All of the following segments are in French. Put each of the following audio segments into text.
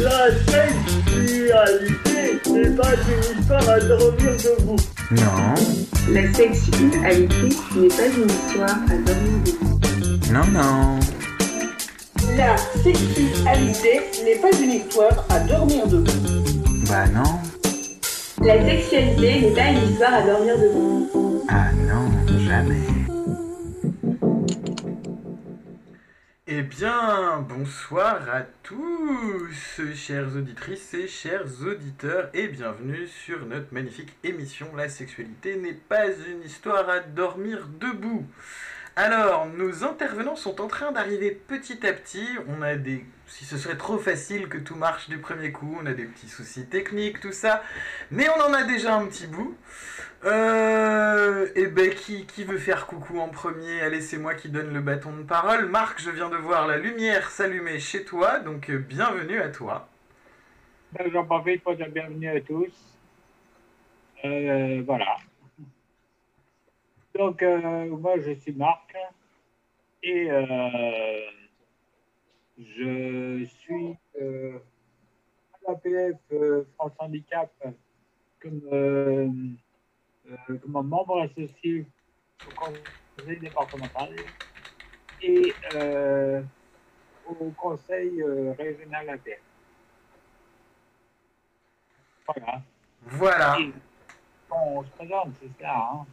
La sexualité n'est pas une histoire à dormir debout. Non, La sexualité n'est pas une histoire à dormir debout. non, non. La sexualité n'est pas une histoire à dormir debout. Bah non. La sexualité n'est pas une histoire à dormir debout. Ah non, jamais. Eh bien, bonsoir à tous, chères auditrices et chers auditeurs, et bienvenue sur notre magnifique émission La sexualité n'est pas une histoire à dormir debout. Alors, nos intervenants sont en train d'arriver petit à petit. On a des. Si ce serait trop facile que tout marche du premier coup, on a des petits soucis techniques, tout ça. Mais on en a déjà un petit bout. Euh. Et ben, qui, qui veut faire coucou en premier? Allez, c'est moi qui donne le bâton de parole. Marc, je viens de voir la lumière s'allumer chez toi, donc euh, bienvenue à toi. Ben, J'en profite pour dire bienvenue à tous. Euh, voilà. Donc, euh, moi, je suis Marc et je suis à l'APF France Handicap comme, euh, comme membre associé au conseil départemental et euh, au conseil euh, régional APF. Voilà. Voilà. Et on se présente, c'est ça. Hein.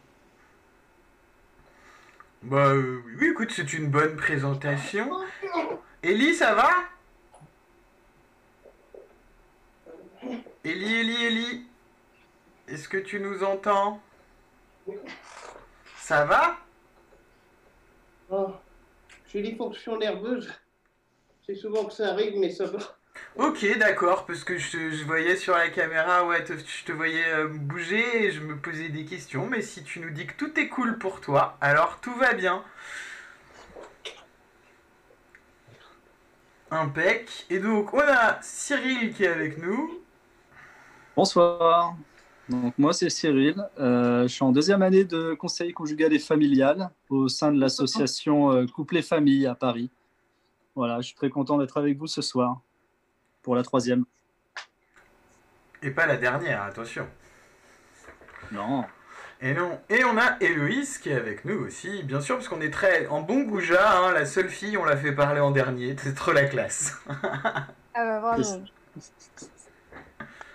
Bah oui, écoute, c'est une bonne présentation. Ellie, ça va? Ellie, Ellie, Ellie Est-ce que tu nous entends? Ça va? Oh, j'ai des fonctions nerveuses. C'est souvent que ça arrive, mais ça va. Ok, d'accord, parce que je, voyais sur la caméra, ouais, te- je te voyais euh, bouger et je me posais des questions, mais si tu nous dis que tout est cool pour toi, alors tout va bien. Impec. Et donc, on a Cyril qui est avec nous. Bonsoir. Donc moi c'est Cyril. Euh, je suis en deuxième année de conseil conjugal et familial au sein de l'association euh, Couple et Famille à Paris. Voilà, je suis très content d'être avec vous ce soir pour la troisième. Et pas la dernière, attention. Non. Et non. Et on a Héloïse qui est avec nous aussi, bien sûr, parce qu'on est très en bon goujat, hein, la seule fille, on l'a fait parler en dernier, c'est trop la classe. Ah bah vraiment.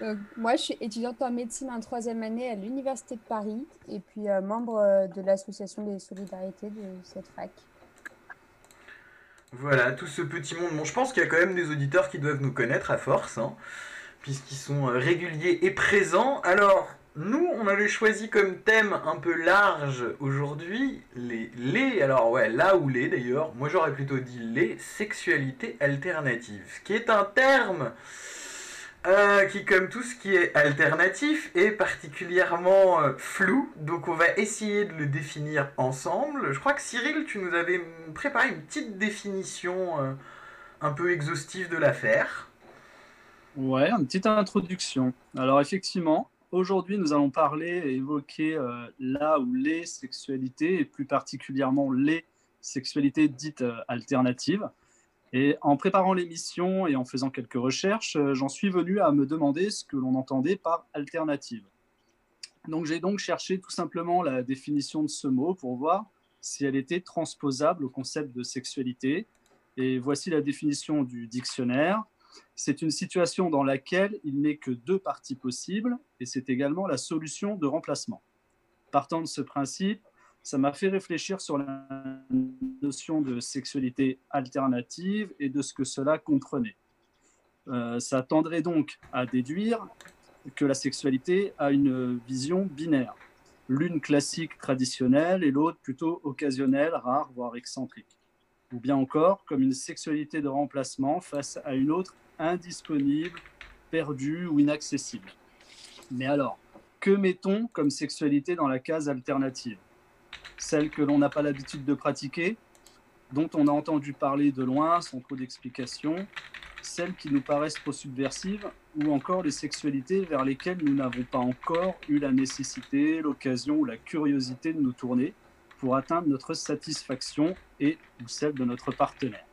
Donc, moi, je suis étudiante en médecine en troisième année à l'Université de Paris et puis euh, membre euh, de l'association des solidarités de cette fac. Voilà, tout ce petit monde. Bon, je pense qu'il y a quand même des auditeurs qui doivent nous connaître à force, hein, puisqu'ils sont euh, réguliers et présents. Alors, nous, on avait choisi comme thème un peu large aujourd'hui les, les, alors ouais, là ou les d'ailleurs, moi j'aurais plutôt dit les sexualités alternatives, ce qui est un terme euh, qui, comme tout ce qui est alternatif, est particulièrement euh, flou. Donc, on va essayer de le définir ensemble. Je crois que Cyril, tu nous avais préparé une petite définition euh, un peu exhaustive de l'affaire. Ouais, une petite introduction. Alors effectivement, aujourd'hui nous allons parler et évoquer la ou les sexualités et plus particulièrement les sexualités dites alternatives. Et en préparant l'émission et en faisant quelques recherches, euh, j'en suis venu à me demander ce que l'on entendait par alternative. Donc j'ai donc cherché tout simplement la définition de ce mot pour voir si elle était transposable au concept de sexualité. Et voici la définition du dictionnaire. C'est une situation dans laquelle il n'est que deux parties possibles et c'est également la solution de remplacement. Partant de ce principe, ça m'a fait réfléchir sur la notion de sexualité alternative et de ce que cela comprenait. Euh, ça tendrait donc à déduire que la sexualité a une vision binaire, l'une classique traditionnelle et l'autre plutôt occasionnelle, rare, voire excentrique. Ou bien encore comme une sexualité de remplacement face à une autre indisponible, perdue ou inaccessible. Mais alors, que mettons comme sexualité dans la case alternative? Celle que l'on n'a pas l'habitude de pratiquer, dont on a entendu parler de loin sans trop d'explications, celles qui nous paraissent trop subversives, ou encore les sexualités vers lesquelles nous n'avons pas encore eu la nécessité, l'occasion ou la curiosité de nous tourner pour atteindre notre satisfaction et celle de notre partenaire.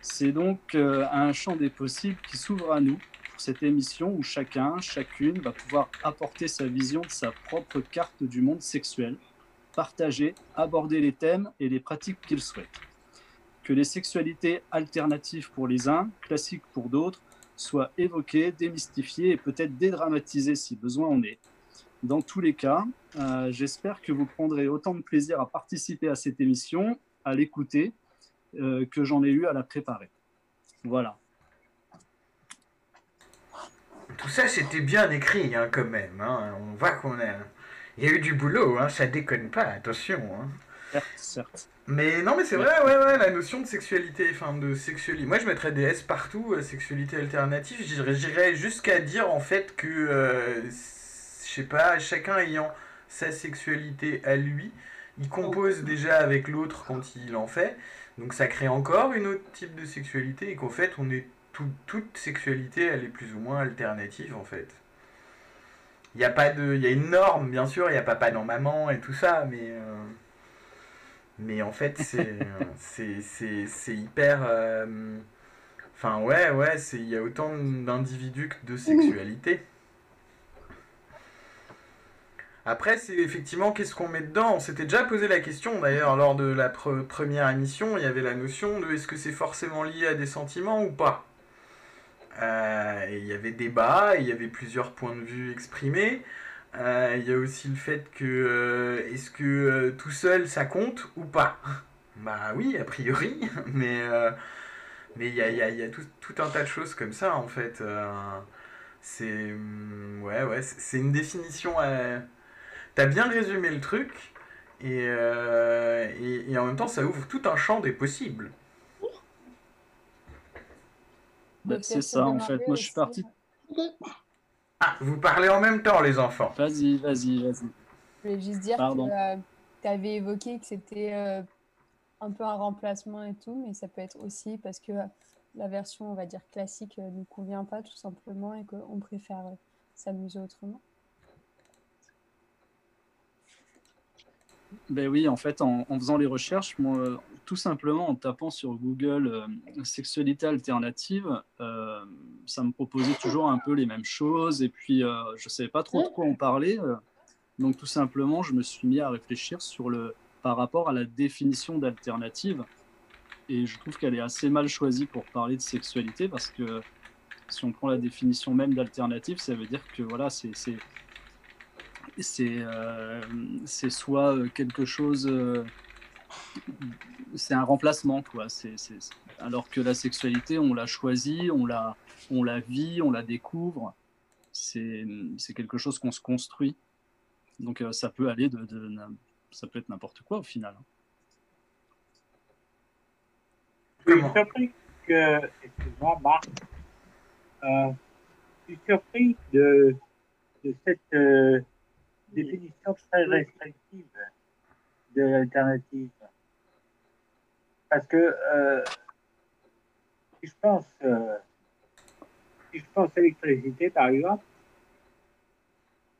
C'est donc euh, un champ des possibles qui s'ouvre à nous pour cette émission où chacun, chacune va pouvoir apporter sa vision de sa propre carte du monde sexuel, partager, aborder les thèmes et les pratiques qu'il souhaite. Que les sexualités alternatives pour les uns, classiques pour d'autres, soient évoquées, démystifiées et peut-être dédramatisées si besoin en est. Dans tous les cas, euh, j'espère que vous prendrez autant de plaisir à participer à cette émission, à l'écouter, euh, que j'en ai eu à la préparer. Voilà. Tout ça, c'était bien écrit, hein, quand même. hein. On voit qu'on a... Il y a eu du boulot, hein, ça déconne pas, attention. hein. Certes, certes. Mais non, mais c'est vrai, ouais, ouais, la notion de sexualité, enfin de sexualité. Moi, je mettrais des S partout, euh, sexualité alternative. J'irais- jusqu'à dire en fait que, euh, je sais pas, chacun ayant sa sexualité à lui, il compose déjà avec l'autre quand il en fait. Donc ça crée encore une autre type de sexualité et qu'en fait, on est tout- toute sexualité, elle est plus ou moins alternative en fait. Il y a pas de, il y a une norme, bien sûr, il y a papa dans maman et tout ça, mais. euh, mais en fait, c'est c'est- c'est- c'est hyper. euh, Enfin, ouais, ouais, c'est- il y a autant d'individus que de sexualité. Après, c'est effectivement qu'est-ce qu'on met dedans? On s'était déjà posé la question d'ailleurs lors de la pre- première émission. Il y avait la notion de est-ce que c'est forcément lié à des sentiments ou pas? Euh, il y avait débat, il y avait plusieurs points de vue exprimés. Euh, il y a aussi le fait que euh, est-ce que tout seul ça compte ou pas? Bah oui, a priori, mais mais il y a, tout, un tas de choses comme ça en fait. C'est hum, ouais ouais, une définition. T'as bien résumé le truc et, et, et en même temps ça ouvre tout un champ des possibles. Bah, c'est ça, en fait. Moi, je suis parti. Ah, vous parlez en même temps les enfants. Vas-y, vas-y, vas-y. Je voulais juste dire Pardon. que tu avais évoqué que c'était euh, un peu un remplacement et tout, mais ça peut être aussi parce que euh, la version, on va dire, classique ne nous convient pas tout simplement et qu'on préfère euh, s'amuser autrement. Ben oui, en fait, en, en faisant les recherches, moi, euh, tout simplement en tapant sur Google euh, sexualité alternative, euh, ça me proposait toujours un peu les mêmes choses. Et puis, euh, je ne savais pas trop de quoi on parlait. euh, donc, tout simplement, je me suis mis à réfléchir sur le, par rapport à la définition d'alternative. Et je trouve qu'elle est assez mal choisie pour parler de sexualité parce que si on prend la définition même d'alternative, ça veut dire que voilà, c'est c'est- euh, soit quelque chose, c'est un remplacement quoi. C'est alors que la sexualité, on la choisit, on la, on la vit, on la découvre. C'est c'est quelque chose qu'on se construit. Donc euh, ça peut aller de, ça peut être n'importe quoi au final. Je suis surpris que, excuse-moi Marc, euh, je suis surpris de, de cette euh, définition très restrictive de l'alternative. Parce que euh, si je pense, euh, si je pense à l'électricité par exemple,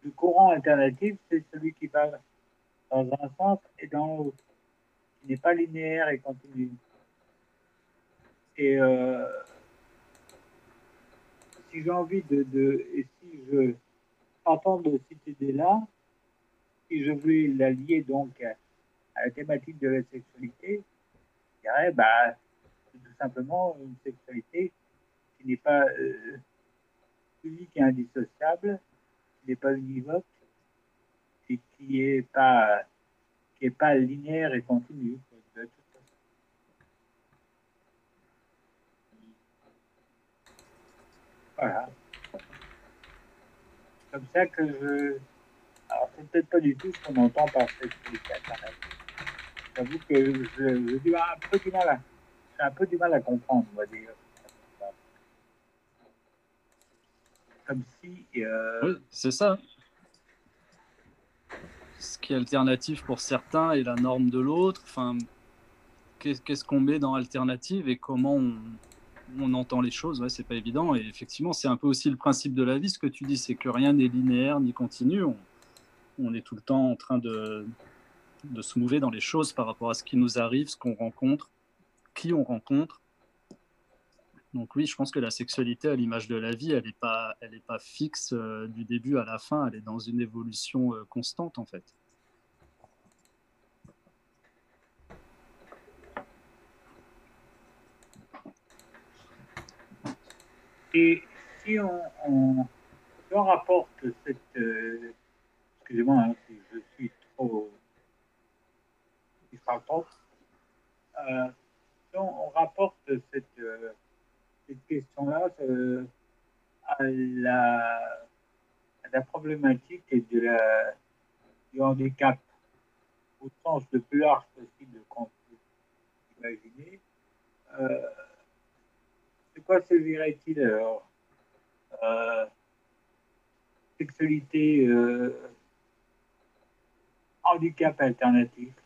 le courant alternatif, c'est celui qui va dans un sens et dans l'autre, qui n'est pas linéaire et continu. Et euh, si j'ai envie de, et si je entends de cette idée-là, si je veux la lier donc à, à la thématique de la sexualité, je dirais, bah, c'est tout simplement une sexualité qui n'est pas euh, unique et indissociable, qui n'est pas univoque, et qui est pas qui pas linéaire et continue. Voilà. Comme ça que je. Alors, c'est peut-être pas du tout ce qu'on entend par sexualité. J'avoue que je dis un peu du mal à, j'ai un peu du mal à comprendre, on va dire. Comme si. euh, c'est ça. Ce qui est alternatif pour certains est la norme de l'autre. Enfin, qu'est- qu'est-ce qu'on met dans alternative et comment on, entend les choses? Ouais, c'est pas évident. Et effectivement, c'est un peu aussi le principe de la vie. Ce que tu dis, c'est que rien n'est linéaire ni continu. On, on est tout le temps en train de, de se mouver dans les choses par rapport à ce qui nous arrive, ce qu'on rencontre, qui on rencontre. Donc oui, je pense que la sexualité, à l'image de la vie, elle n'est pas, elle est pas fixe euh, du début à la fin, elle est dans une évolution euh, constante en fait. Et si on, on rapporte cette... euh, Excusez-moi hein, si je suis trop... parle. Euh, on, rapporte cette, euh, question-là euh, à, la, problématique de la, du handicap au sens le plus large possible qu'on peut imaginer, de quoi servirait-il alors Sexualité, handicap alternatif?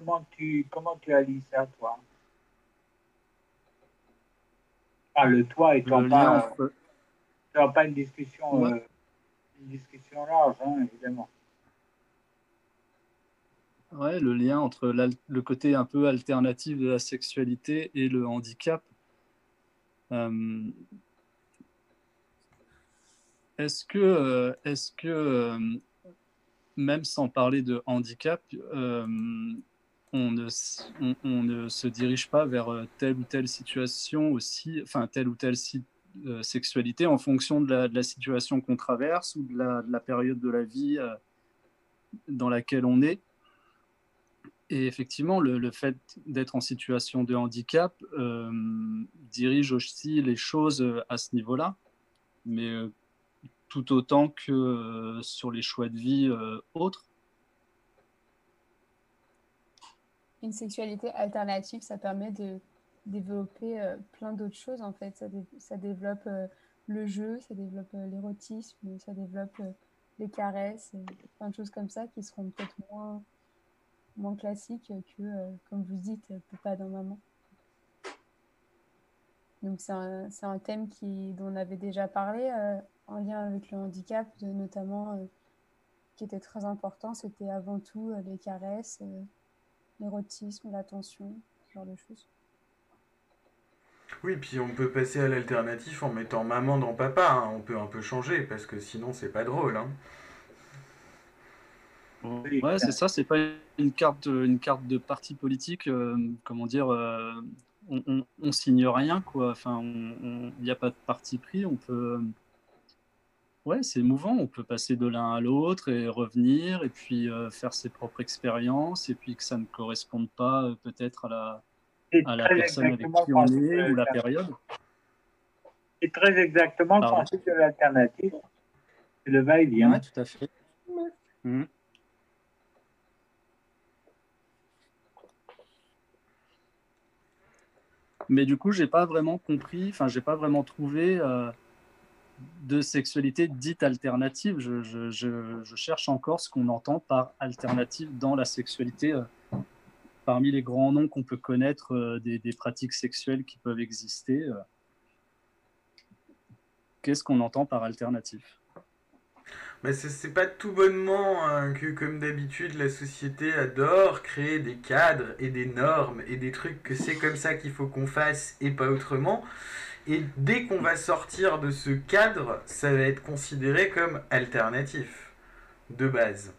Comment tu, comment tu allies ça, toi ah, Le toi étant Le pas, étant pas une discussion, Ouais. euh, une discussion large, hein, évidemment. Ouais, le lien entre le côté un peu alternatif de la sexualité et le handicap. Euh, est-ce que, euh, est-ce que euh, même sans parler de handicap, euh, on, ne, se dirige pas vers euh, telle ou telle situation aussi, enfin telle ou telle euh, sexualité en fonction de la, situation qu'on traverse ou de la, de la période de la vie euh, dans laquelle on est et effectivement, le, fait d'être en situation de handicap dirige aussi les choses à ce niveau-là, mais tout autant que sur les choix de vie autres. Une sexualité alternative, ça permet de développer euh, plein d'autres choses en fait. Ça, dé- ça développe euh, le jeu, ça développe euh, l'érotisme, ça développe les caresses, plein de choses comme ça qui seront peut-être moins, moins classiques que, comme vous dites, Papa dans Maman. Donc c'est un, un thème qui, dont on avait déjà parlé en lien avec le handicap, notamment qui était très important. C'était avant tout les caresses, l'érotisme, l'attention, ce genre de choses. Oui, puis on peut passer à l'alternatif en mettant maman dans papa. hein. On peut un peu changer parce que sinon c'est pas drôle. Hein. Ouais, c'est ça, c'est pas une carte, une carte de parti politique, euh, comment dire, euh, on, on, on signe rien, quoi. Enfin, il n'y a pas de parti pris, on peut. Ouais, c'est émouvant, on peut passer de l'un à l'autre et revenir, et puis euh, faire ses propres expériences, et puis que ça ne corresponde pas euh, peut-être à la, à la personne avec qui on est ou la période. C'est très exactement le principe de l'alternative. C'est le va-et-vient. Ouais, tout à fait. Mhm. Mais du coup, j'ai pas vraiment compris, enfin, j'ai pas vraiment trouvé euh, de sexualité dite alternative. Je, je- je- cherche encore ce qu'on entend par alternative dans la sexualité. euh, parmi les grands noms qu'on peut connaître euh, des, des pratiques sexuelles qui peuvent exister, euh, qu'est-ce qu'on entend par alternatif Mais c'est- c'est pas tout bonnement hein, que, comme d'habitude, la société adore créer des cadres et des normes et des trucs que c'est comme ça qu'il faut qu'on fasse et pas autrement. Et dès qu'on va sortir de ce cadre, ça va être considéré comme alternatif, de base.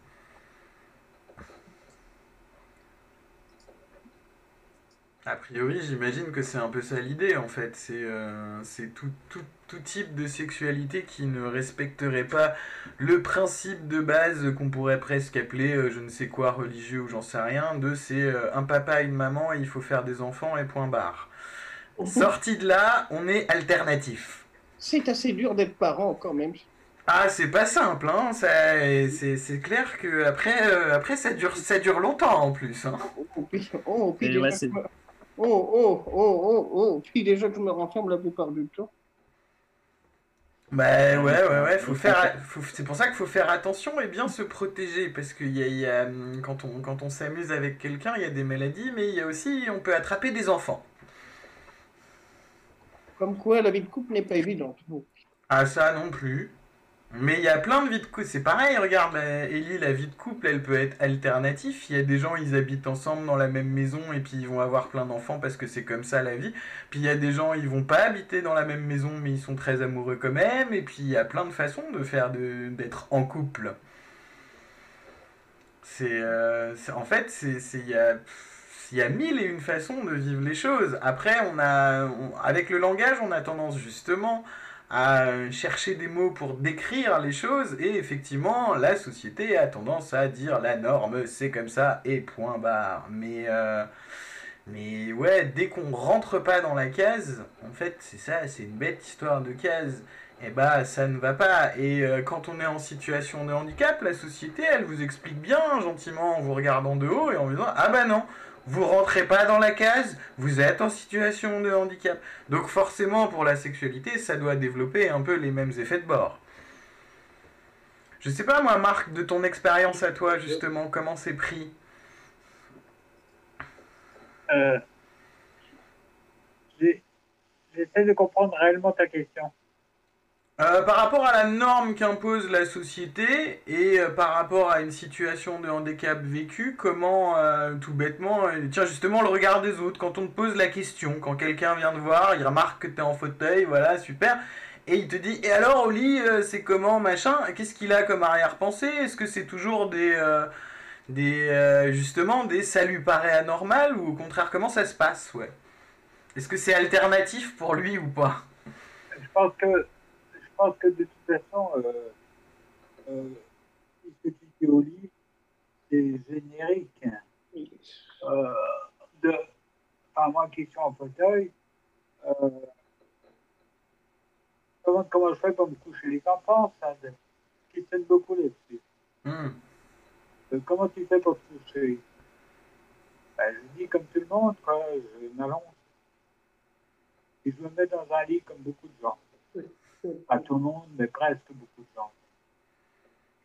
A priori, j'imagine que c'est un peu ça l'idée en fait. C'est euh, tout, tout, type de sexualité qui ne respecterait pas le principe de base qu'on pourrait presque appeler euh, je ne sais quoi religieux ou j'en sais rien de c'est euh, un papa une maman et il faut faire des enfants et point barre. Sorti de là, on est alternatif. C'est assez dur d'être parent quand même. Ah, c'est pas simple, hein. C'est c'est clair que après, euh, après ça dure, ça dure longtemps en plus. Hein. Oh, puis, oh, puis déjà je me- oh, oh, oh, oh, oh, puis déjà que je me renferme la plupart du temps. Bah ouais, ouais, ouais, faut faire, faut- c'est pour ça qu'il faut faire attention et bien se protéger, parce que y a, y a, hum, quand on, quand on s'amuse avec quelqu'un, il y a des maladies, mais il y a aussi, on peut attraper des enfants. Comme quoi, la vie de couple n'est pas évidente. Ah ça non plus. Mais il y a plein de vies de couple. C'est pareil, regarde, Ellie, la vie de couple, elle peut être alternative. Il y a des gens, ils habitent ensemble dans la même maison et puis ils vont avoir plein d'enfants parce que c'est comme ça la vie. Puis il y a des gens, ils vont pas habiter dans la même maison mais ils sont très amoureux quand même. Et puis il y a plein de façons de faire d'être en couple. C'est euh, en fait, c'est y a il y a mille et une façons de vivre les choses. Après, on a avec le langage, on a tendance justement à chercher des mots pour décrire les choses. Et effectivement la société a tendance à dire la norme c'est comme ça et point barre. Mais euh, mais ouais dès qu'on rentre pas dans la case en fait c'est ça c'est une bête histoire de case. Et bah ça ne va pas. Et euh, quand on est en situation de handicap la société elle vous explique bien gentiment en vous regardant de haut et en vous disant ah bah non vous rentrez pas dans la case, vous êtes en situation de handicap. Donc forcément, pour la sexualité, ça doit développer un peu les mêmes effets de bord. Je sais pas moi, Marc, de ton expérience à toi, justement, comment c'est pris? Euh, J'essaie de comprendre réellement ta question. Euh, par rapport à la norme qu'impose la société et euh, par rapport à une situation de handicap vécue, comment, euh, tout bêtement, tiens justement le regard des autres, quand on te pose la question, quand quelqu'un vient te voir, il remarque que tu es en fauteuil, voilà, super, et il te dit, et alors Oli, c'est comment, machin, qu'est-ce qu'il a comme arrière-pensée? Est-ce que c'est toujours des, des justement, des saluts paraît ou au contraire, comment ça se passe, ouais. Est-ce que c'est alternatif pour lui ou pas? Je pense que, pense que de toute façon, euh, euh, ce que tu dis au lit, c'est générique. Euh, de, enfin, moi qui suis en fauteuil, euh, comment, comment je fais pour me coucher les enfants Ça je questionne beaucoup là-dessus. Hmm. Euh, comment tu fais pour te coucher? Ben, Je dis comme tout le monde, quoi, je m'allonge. Et je me mets dans un lit comme beaucoup de gens. Pas tout le monde, mais presque beaucoup de gens.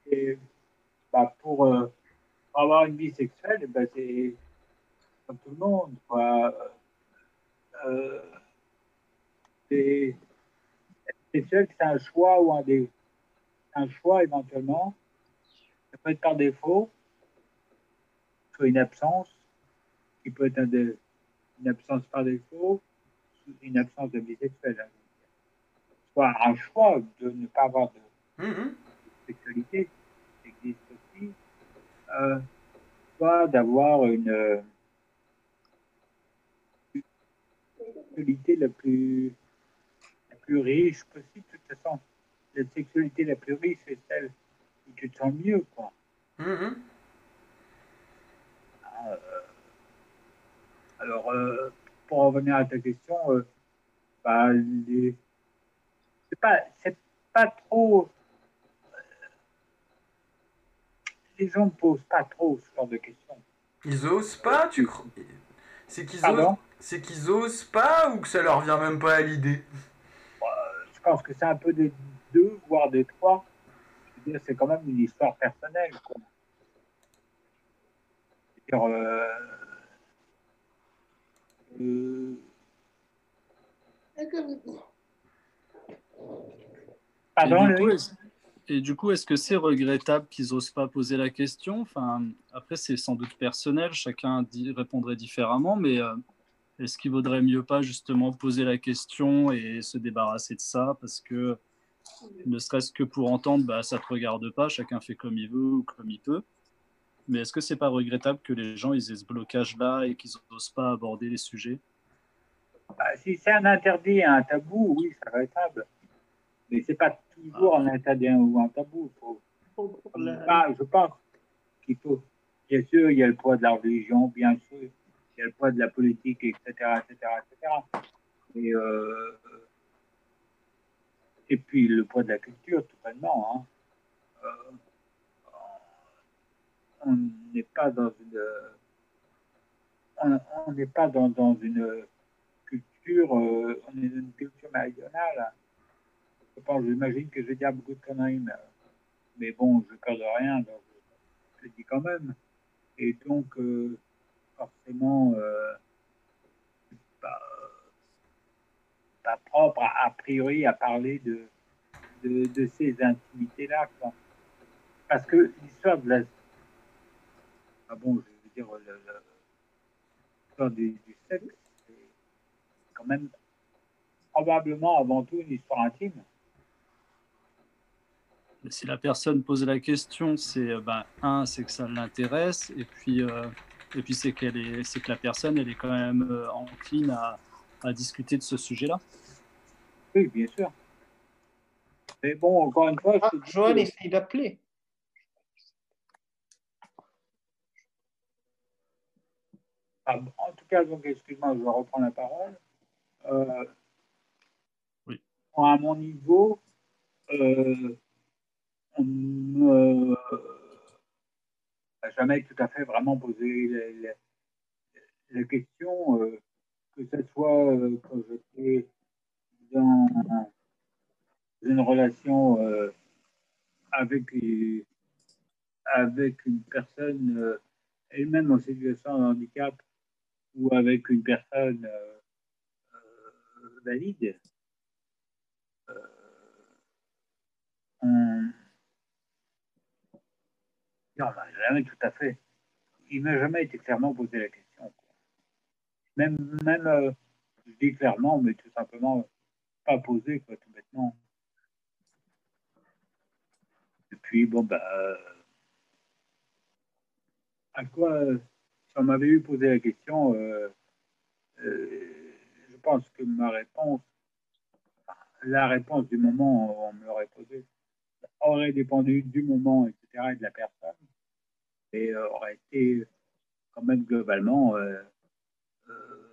Et bah, pour, euh, avoir une vie sexuelle, ben, c'est comme tout le monde. Quoi. Euh, c'est être sexuel, c'est un choix ou un, dé, un choix éventuellement. Ça peut être par défaut, soit une absence, qui peut être une absence par défaut, une absence de vie sexuelle. Soit un choix de ne pas avoir de Mhm. sexualité, qui existe aussi, euh, soit d'avoir une euh, une sexualité la plus, la plus riche possible. De toute façon, la sexualité la plus riche, c'est celle où tu te sens mieux. Quoi. Mhm. Euh, alors, euh, pour revenir à ta question, bah, les- c'est pas, c'est pas trop. euh, Les gens ne posent pas trop ce genre de questions. Ils osent pas, tu crois? C'est qu'ils osent... C'est qu'ils osent pas ou que ça leur vient même pas à l'idée? Je pense que c'est un peu des deux, voire des trois. Je veux dire, c'est quand même une histoire personnelle. Quoi. Je veux dire, euh, euh, Pardon, et, du coup, est-ce- et du coup, est-ce que c'est regrettable qu'ils osent pas poser la question? Enfin, Après, c'est sans doute personnel, chacun dit- répondrait différemment, mais euh, est-ce qu'il vaudrait mieux pas justement poser la question et se débarrasser de ça? Parce que ne serait-ce que pour entendre, bah, ça te regarde pas, chacun fait comme il veut ou comme il peut. Mais est-ce que c'est pas regrettable que les gens ils aient ce blocage-là et qu'ils n'osent pas aborder les sujets? Bah, si c'est un interdit et un tabou, oui, c'est regrettable. Mais c'est pas toujours un interdit ou un tabou. Faut, Ah, je pense qu'il faut. Bien sûr, il y a le poids de la religion, bien sûr, il y a le poids de la politique, etc., etc., etc. Et, euh, et puis le poids de la culture, tout bonnement. Hein. Euh, on n'est pas dans une. On on n'est pas dans, dans une culture. euh, on est dans une culture méridionale. J'imagine que je vais dire beaucoup de conneries, mais, mais bon, je perds de rien, donc je le dis quand même. Et donc, euh, forcément, euh, pas, pas propre, a, priori, à parler de, ces intimités-là. Parce que l'histoire de la... Ah bon, je veux dire, du sexe, c'est quand même probablement avant tout une histoire intime. Si la personne pose la question, c'est euh, ben, un, c'est que ça l'intéresse, et puis, euh, et puis c'est qu'elle est, c'est que la personne, elle est quand même euh, encline à, à discuter de ce sujet-là. Oui, bien sûr. Mais bon, encore une fois, je Ah, dis Joël que- essaye d'appeler. Ah, bon, en tout cas, donc, excuse-moi, je reprends la parole. Euh, Oui. À mon niveau, euh, on ne m'a jamais tout à fait vraiment posé la, question, euh, que ce soit euh, quand j'étais dans une relation euh, avec, avec une personne euh, elle-même en situation de handicap ou avec une personne euh, euh, valide, euh. Non, on m'a jamais tout à fait. Il m'a jamais été clairement posé la question. Même, même euh, je dis clairement, mais tout simplement pas posé, quoi, tout bêtement. Et puis, bon, bah, euh, à quoi, euh, si on m'avait eu posé la question, je pense que ma réponse, la réponse du moment où on me l'aurait posée, aurait dépendu du moment, etc., et de la personne, et euh, aurait été quand même globalement euh, euh,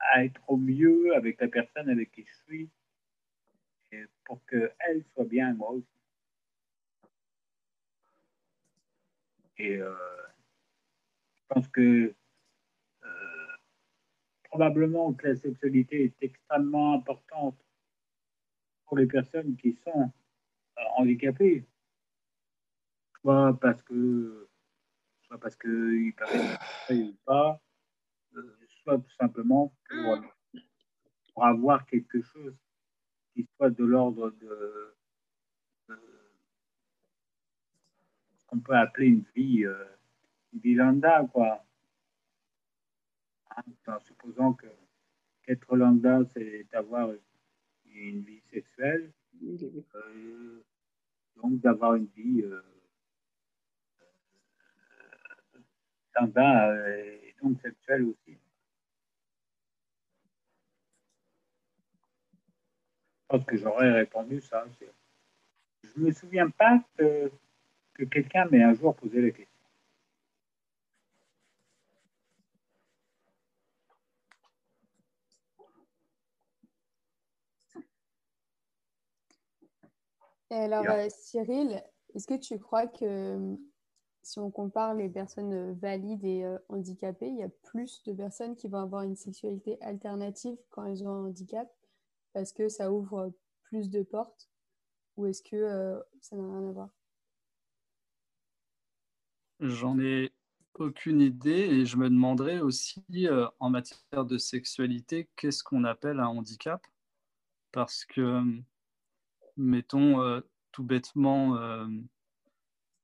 à être au mieux avec la personne avec qui je suis, et pour qu'elle soit bien, moi aussi. Et je pense que probablement que la sexualité est extrêmement importante pour les personnes qui sont euh, handicapées, soit parce que soit parce qu'ils peuvent être ou pas, euh, soit tout simplement pour, pour avoir quelque chose qui soit de l'ordre de, de ce qu'on peut appeler une vie, euh, une vie lambda, quoi. Hein, en supposant que qu'être lambda, c'est avoir une vie sexuelle, euh, donc d'avoir une vie euh, euh, lambda euh, et donc sexuelle aussi. Je pense que j'aurais répondu ça. Je me souviens pas que, que quelqu'un m'ait un jour posé la question. Et alors, euh, Cyril, est-ce que tu crois que euh, si on compare les personnes euh, valides et euh, handicapées, il y a plus de personnes qui vont avoir une sexualité alternative quand elles ont un handicap parce que ça ouvre plus de portes ou est-ce que euh, ça n'a rien à voir? J'en ai aucune idée et je me demanderais aussi euh, en matière de sexualité, qu'est-ce qu'on appelle un handicap? Parce que, mettons euh, tout bêtement, euh,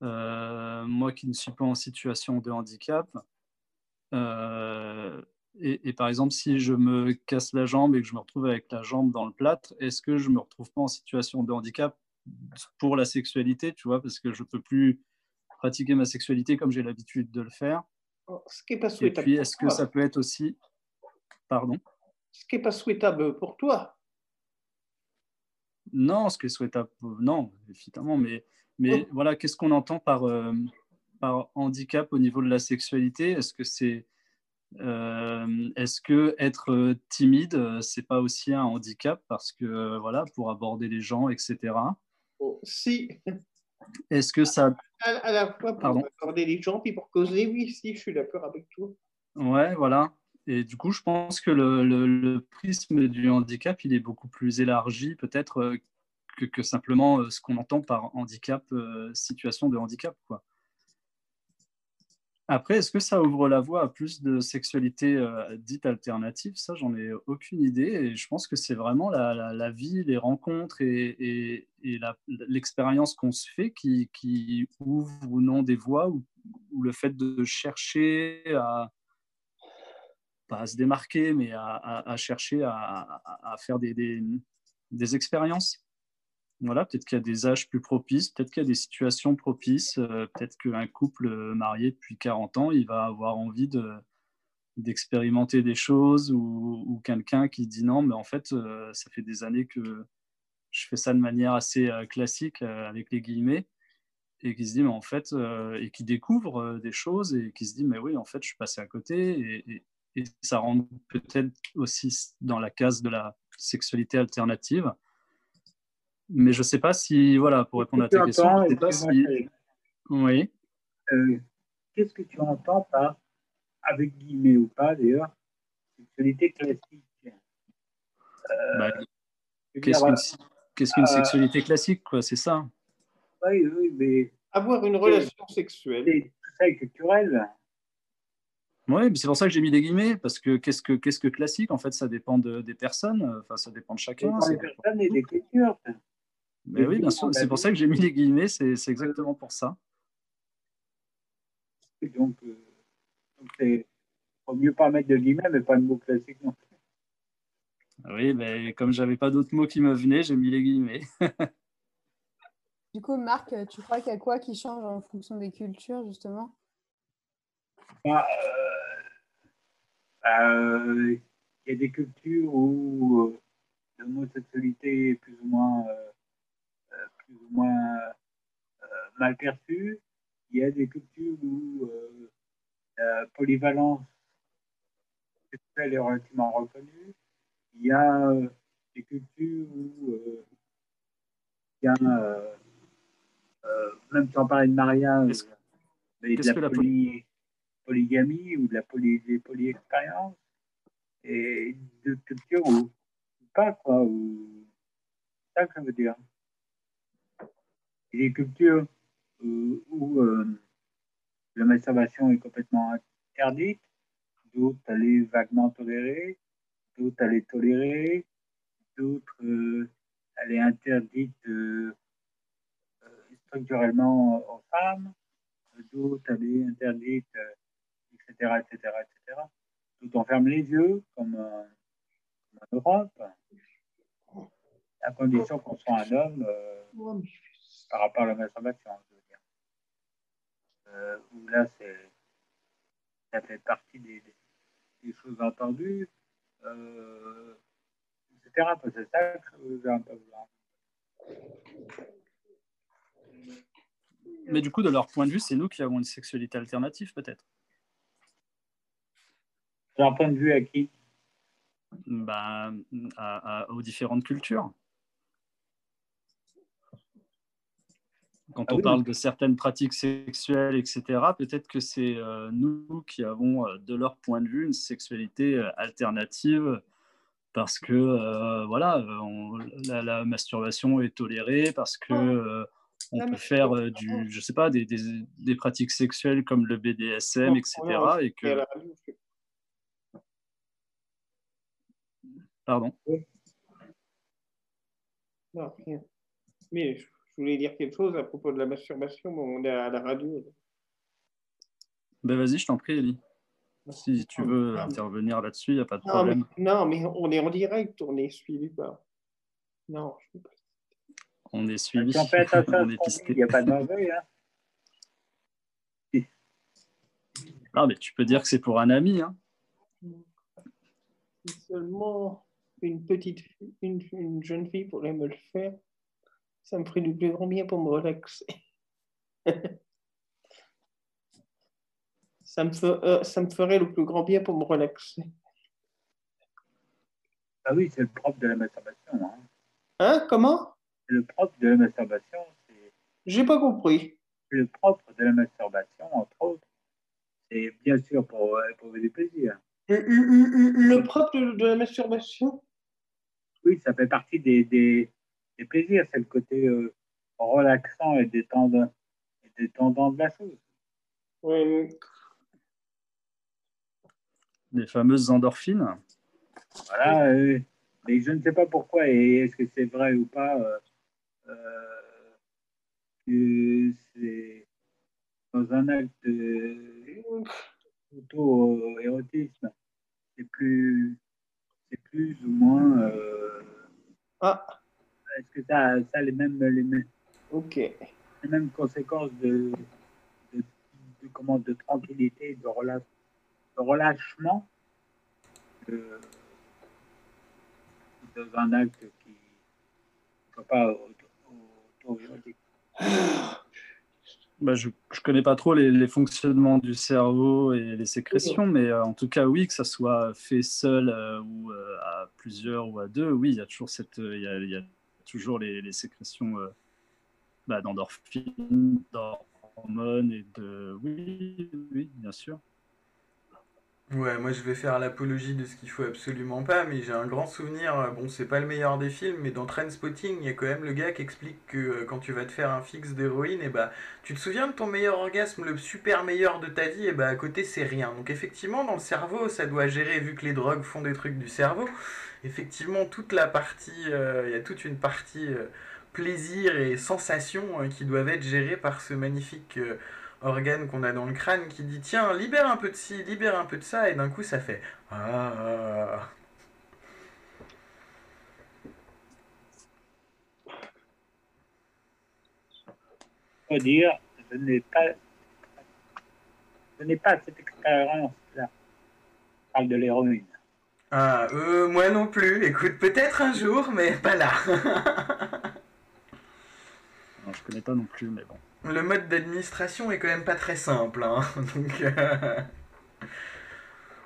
euh, moi qui ne suis pas en situation de handicap, et, et par exemple, si je me casse la jambe et que je me retrouve avec la jambe dans le plâtre, est-ce que je me retrouve pas en situation de handicap pour la sexualité, tu vois, parce que je peux plus pratiquer ma sexualité comme j'ai l'habitude de le faire. Ce qui n'est pas Et souhaitable. puis, pour est-ce que ça peut être aussi... Pardon? Ce qui n'est pas souhaitable pour toi. Non, ce qui est souhaitable, non, évidemment, mais, mais voilà, qu'est-ce qu'on entend par, euh, par handicap au niveau de la sexualité? Est-ce que c'est... euh, est-ce que être euh, timide, c'est pas aussi un handicap parce que voilà, pour aborder les gens, etc. Oh, si, Est-ce que ça, à, à la fois pour Pardon accorder les gens, puis pour causer, oui, si, je suis d'accord avec toi. Ouais, voilà. Et du coup, je pense que le, prisme du handicap, il est beaucoup plus élargi peut-être euh, que, simplement euh, ce qu'on entend par handicap, euh, situation de handicap, quoi. Après, est-ce que ça ouvre la voie à plus de sexualité dite alternative? Ça, j'en ai aucune idée. Et je pense que c'est vraiment la, vie, les rencontres et, l'expérience qu'on se fait qui, ouvre ou non des voies, ou le fait de chercher à, pas à se démarquer, mais à, chercher à, faire des, expériences. Voilà, peut-être qu'il y a des âges plus propices, peut-être qu'il y a des situations propices, euh, peut-être qu'un couple marié depuis 40 ans, il va avoir envie de, d'expérimenter des choses ou, quelqu'un qui dit non, mais en fait, euh, ça fait des années que je fais ça de manière assez euh, classique avec les guillemets et qui se dit mais en fait et qui découvre des choses et qui se dit mais oui en fait je suis passé à côté et- et ça rentre peut-être aussi dans la case de la sexualité alternative mais je sais pas si voilà pour répondre à ta question je sais pas si oui euh, Qu'est-ce que tu entends par, avec guillemets ou pas d'ailleurs, sexualité classique? Bah, Je veux qu'est-ce qu'une euh, sexualité classique quoi c'est ça Oui, oui, mais Avoir une relation sexuelle. c'est- est culturel. Oui, c'est pour ça que j'ai mis des guillemets, parce que qu'est-ce que, qu'est-ce que classique En fait, ça dépend de- des personnes, enfin, ça dépend de Ça chacun. dépend ça des personnes et des cultures. Mais oui, bien sûr, c'est pour ça que j'ai mis les guillemets, c'est, c'est exactement pour ça. Et donc, euh, c'est faut mieux pas mettre de guillemets, mais pas de mots classiques non plus. Oui, mais comme j'avais pas d'autres mots qui me venaient, j'ai mis les guillemets. Du coup, Marc, tu crois qu'il y a quoi qui change en fonction des cultures, justement? Bah, euh, il y a des cultures où euh, l'homosexualité est plus ou moins, euh, euh, plus ou moins euh, mal perçue. Il y a des cultures où euh, la polyvalence sexuelle est relativement reconnue. Il y a euh, des cultures où euh, il y a, euh, euh, même sans parler de mariage, mais de la, que la poly- polygamie ou de la poly, des polyexpériences et de cultures où pas quoi, c'est ça que ça veut dire. A des cultures euh, où euh, la masturbation est complètement interdite, d'autres elle est vaguement tolérée, d'autres elle est tolérée, d'autres euh, elle est interdite euh, euh, structurellement aux femmes, d'autres elle est interdite, euh, etc., etc., etc. D'autres on ferme les yeux, comme, euh, comme en Europe, à condition qu'on soit un homme euh, par rapport à la masturbation, je veux dire. Euh, où là, c'est, ça fait partie des, choses entendues, euh, etc. C'est ça que j'ai un peu besoin. Mais du coup, de leur point de vue, c'est nous qui avons une sexualité alternative, peut-être. D'un point de vue à qui Bah, à- à- aux différentes cultures. Quand Ah on oui, parle de certaines pratiques sexuelles, etc., peut-être que c'est euh, nous qui avons, euh, de leur point de vue, une sexualité euh, alternative parce que euh, voilà, on- la, la masturbation est tolérée, parce que euh, on peut faire euh, du, je sais pas, des, des, des pratiques sexuelles comme le BDSM, etc., et que, la radio, je- pardon. Non, rien. Mais je voulais dire quelque chose à propos de la masturbation, mais on est à la radio. Ben vas-y, je t'en prie, Ellie. Si tu veux intervenir là-dessus, il n'y a pas de Non mais, problème. non, mais on est en direct, on est suivi par. Non, je peux pas. On est suivi, on fait on est pisté. il n'y a pas de danger. Hein. Ah, mais tu peux dire que c'est pour un ami. Hein. Seulement une petite une, une jeune fille pourrait me le faire, ça me ferait du plus grand bien pour me relaxer. ça, me fe- euh, ça me ferait le plus grand bien pour me relaxer. Ah oui, c'est le propre de la masturbation. Hein. Hein Comment? C'est le propre de la masturbation, c'est J'ai pas compris. le propre de la masturbation, entre autres. C'est bien sûr pour euh, éprouver du plaisir. Le, le- le propre de, de la masturbation? Oui, ça fait partie des, des, des plaisirs. C'est le côté euh, relaxant et détendant, et détendant de la chose. Ouais, les fameuses endorphines. Voilà, euh, mais je ne sais pas pourquoi et est-ce que c'est vrai ou pas euh, euh, que c'est dans un acte d'auto-érotisme, c'est plus, c'est plus ou moins. euh, Ah, est-ce que ça, ça a les mêmes, les mêmes, ok. les mêmes conséquences de, de, de- comment, de tranquillité, de, rela- de relâchement que dans un acte qui ne soit pas auto- auto-érotique. Bah, je ne connais pas trop les, les fonctionnements du cerveau et les sécrétions, mais euh, en tout cas, oui, que ça soit fait seul euh, ou euh, à plusieurs ou à deux, oui, il y a toujours, cette, il y a, il y a toujours les, les sécrétions bah, d'endorphines, d'hormones et de. Oui, oui, bien sûr. Ouais, moi je vais faire l'apologie de ce qu'il faut absolument pas, mais j'ai un grand souvenir, euh, bon c'est pas le meilleur des films, mais dans Trainspotting, il y a quand même le gars qui explique que euh, quand tu vas te faire un fixe d'héroïne, et bah tu te souviens de ton meilleur orgasme, le super meilleur de ta vie, et bah à côté c'est rien. Donc effectivement dans le cerveau ça doit gérer, vu que les drogues font des trucs du cerveau, effectivement toute la partie, euh, il y a toute une partie plaisir et sensation euh, qui doivent être gérées par ce magnifique... organe qu'on a dans le crâne qui dit tiens libère un peu de ci, libère un peu de ça et d'un coup ça fait ah faut dire, je n'ai pas, je n'ai pas cette expérience-là. Je parle de l'héroïne. ah euh, moi non plus écoute peut-être un jour mais pas là Alors, je connais pas non plus, mais bon. Le mode d'administration est quand même pas très simple hein. donc euh,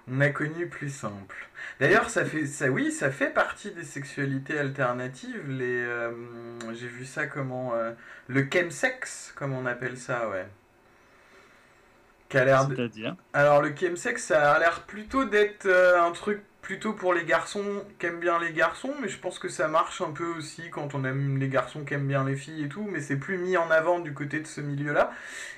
on a connu plus simple. D'ailleurs ça fait ça oui ça fait partie des sexualités alternatives les euh, j'ai vu ça comment euh, le chemsex comme on appelle ça ouais. Qui a l'air de- C'est-à-dire? Alors le chemsex, ça a l'air plutôt d'être un truc plutôt pour les garçons qui aiment bien les garçons, mais je pense que ça marche un peu aussi quand on aime les garçons qui aiment bien les filles et tout, mais c'est plus mis en avant du côté de ce milieu-là.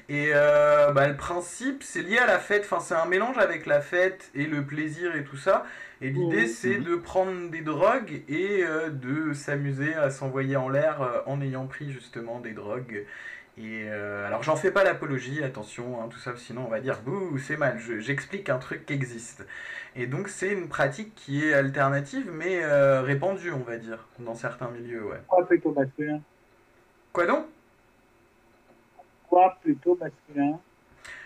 Et euh, bah, le principe, c'est lié à la fête, enfin c'est un mélange avec la fête et le plaisir et tout ça. Et l'idée, Mhm. c'est de prendre des drogues et euh, de s'amuser à s'envoyer en l'air euh, en ayant pris justement des drogues. Et euh, alors j'en fais pas l'apologie, attention, hein, tout ça, sinon on va dire bouh, c'est mal. Je- J'explique un truc qui existe. Et donc c'est une pratique qui est alternative, mais euh, répandue, on va dire, dans certains milieux, ouais. Quoi plutôt masculin? Quoi donc? Quoi plutôt masculin?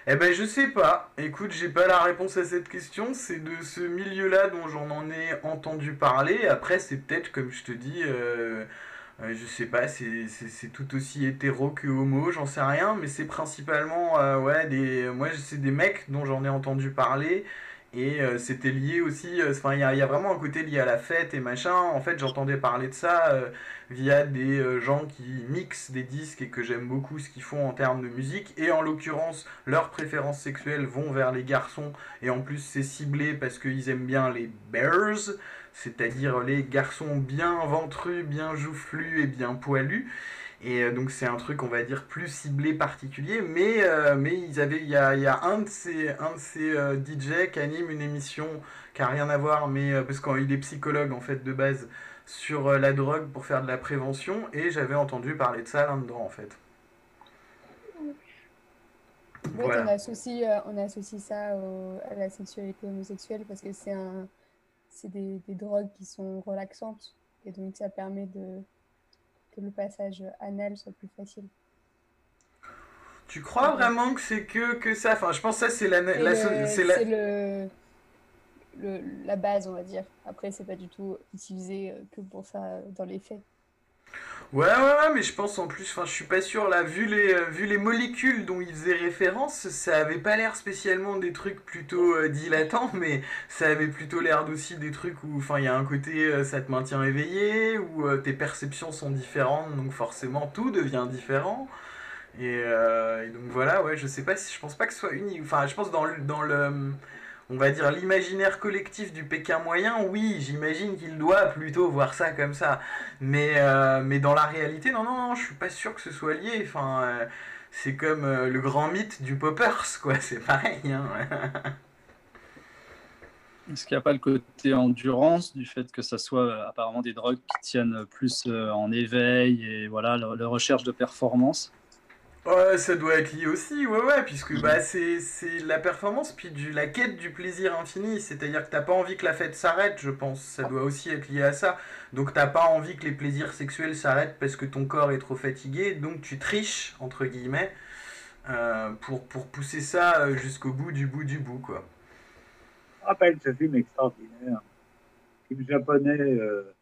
Eh ben je sais pas. Écoute, j'ai pas la réponse à cette question. C'est de ce milieu-là dont j'en en ai entendu parler. Après, c'est peut-être, comme je te dis, euh, euh, je sais pas, c'est tout aussi hétéro que homo, j'en sais rien. Mais c'est principalement, euh, ouais, des, moi c'est des mecs dont j'en ai entendu parler. Et euh, c'était lié aussi, enfin il y a, y a vraiment un côté lié à la fête et machin. En fait, j'entendais parler de ça via des gens qui mixent des disques et que j'aime beaucoup ce qu'ils font en termes de musique. Et en l'occurrence, leurs préférences sexuelles vont vers les garçons. Et en plus, c'est ciblé parce qu'ils aiment bien les bears, c'est-à-dire les garçons bien ventrus, bien joufflus et bien poilus. Et euh, donc c'est un truc, on va dire, plus ciblé, particulier. Mais, euh, mais ils avaient, il y a, y a un de ces, un de ces euh, DJ qui anime une émission qui a rien à voir, mais euh, parce qu'il est psychologue en fait de base sur la drogue pour faire de la prévention. Et j'avais entendu parler de ça là-dedans en fait. Voilà. on, associe, on associe ça au- à la sexualité homosexuelle parce que c'est un, c'est des, des drogues qui sont relaxantes et donc ça permet de, que le passage anal soit plus facile. Tu crois vraiment que c'est que, que ça? Enfin, je pense que ça c'est la, la- c'est la- c'est le, le- la base, on va dire. Après, c'est pas du tout utilisé euh, que pour ça euh, dans les faits. Ouais, ouais, ouais, mais je pense en plus, enfin, je suis pas sûr là, vu les, euh, vu les molécules dont il faisait référence, ça avait pas l'air spécialement des trucs plutôt euh, dilatants, mais ça avait plutôt l'air d'aussi des trucs où, enfin, il y a un côté, euh, ça te maintient éveillé, où tes perceptions sont différentes, donc forcément tout devient différent. Et, donc voilà, ouais, je sais pas si, je pense pas que ce soit unique, enfin, je pense dans dans le, on va dire l'imaginaire collectif du Pékin moyen, oui, j'imagine qu'il doit plutôt voir ça comme ça. Mais, euh, mais dans la réalité, non, non, non, je suis pas sûr que ce soit lié. Enfin, euh, c'est comme euh, le grand mythe du poppers, quoi. C'est pareil. Hein. Est-ce qu'il n'y a pas le côté endurance du fait que ça soit apparemment des drogues qui tiennent plus en éveil et voilà, la recherche de performance? Ouais, ça doit être lié aussi, ouais, ouais, puisque bah, c'est la performance, puis du, la quête du plaisir infini, c'est-à-dire que t'as pas envie que la fête s'arrête, je pense, ça doit aussi être lié à ça. Donc t'as pas envie que les plaisirs sexuels s'arrêtent parce que ton corps est trop fatigué, donc tu triches, entre guillemets, euh, pour, pour pousser ça euh, jusqu'au bout du bout du bout, quoi. Je me rappelle ce film extraordinaire, film japonais euh,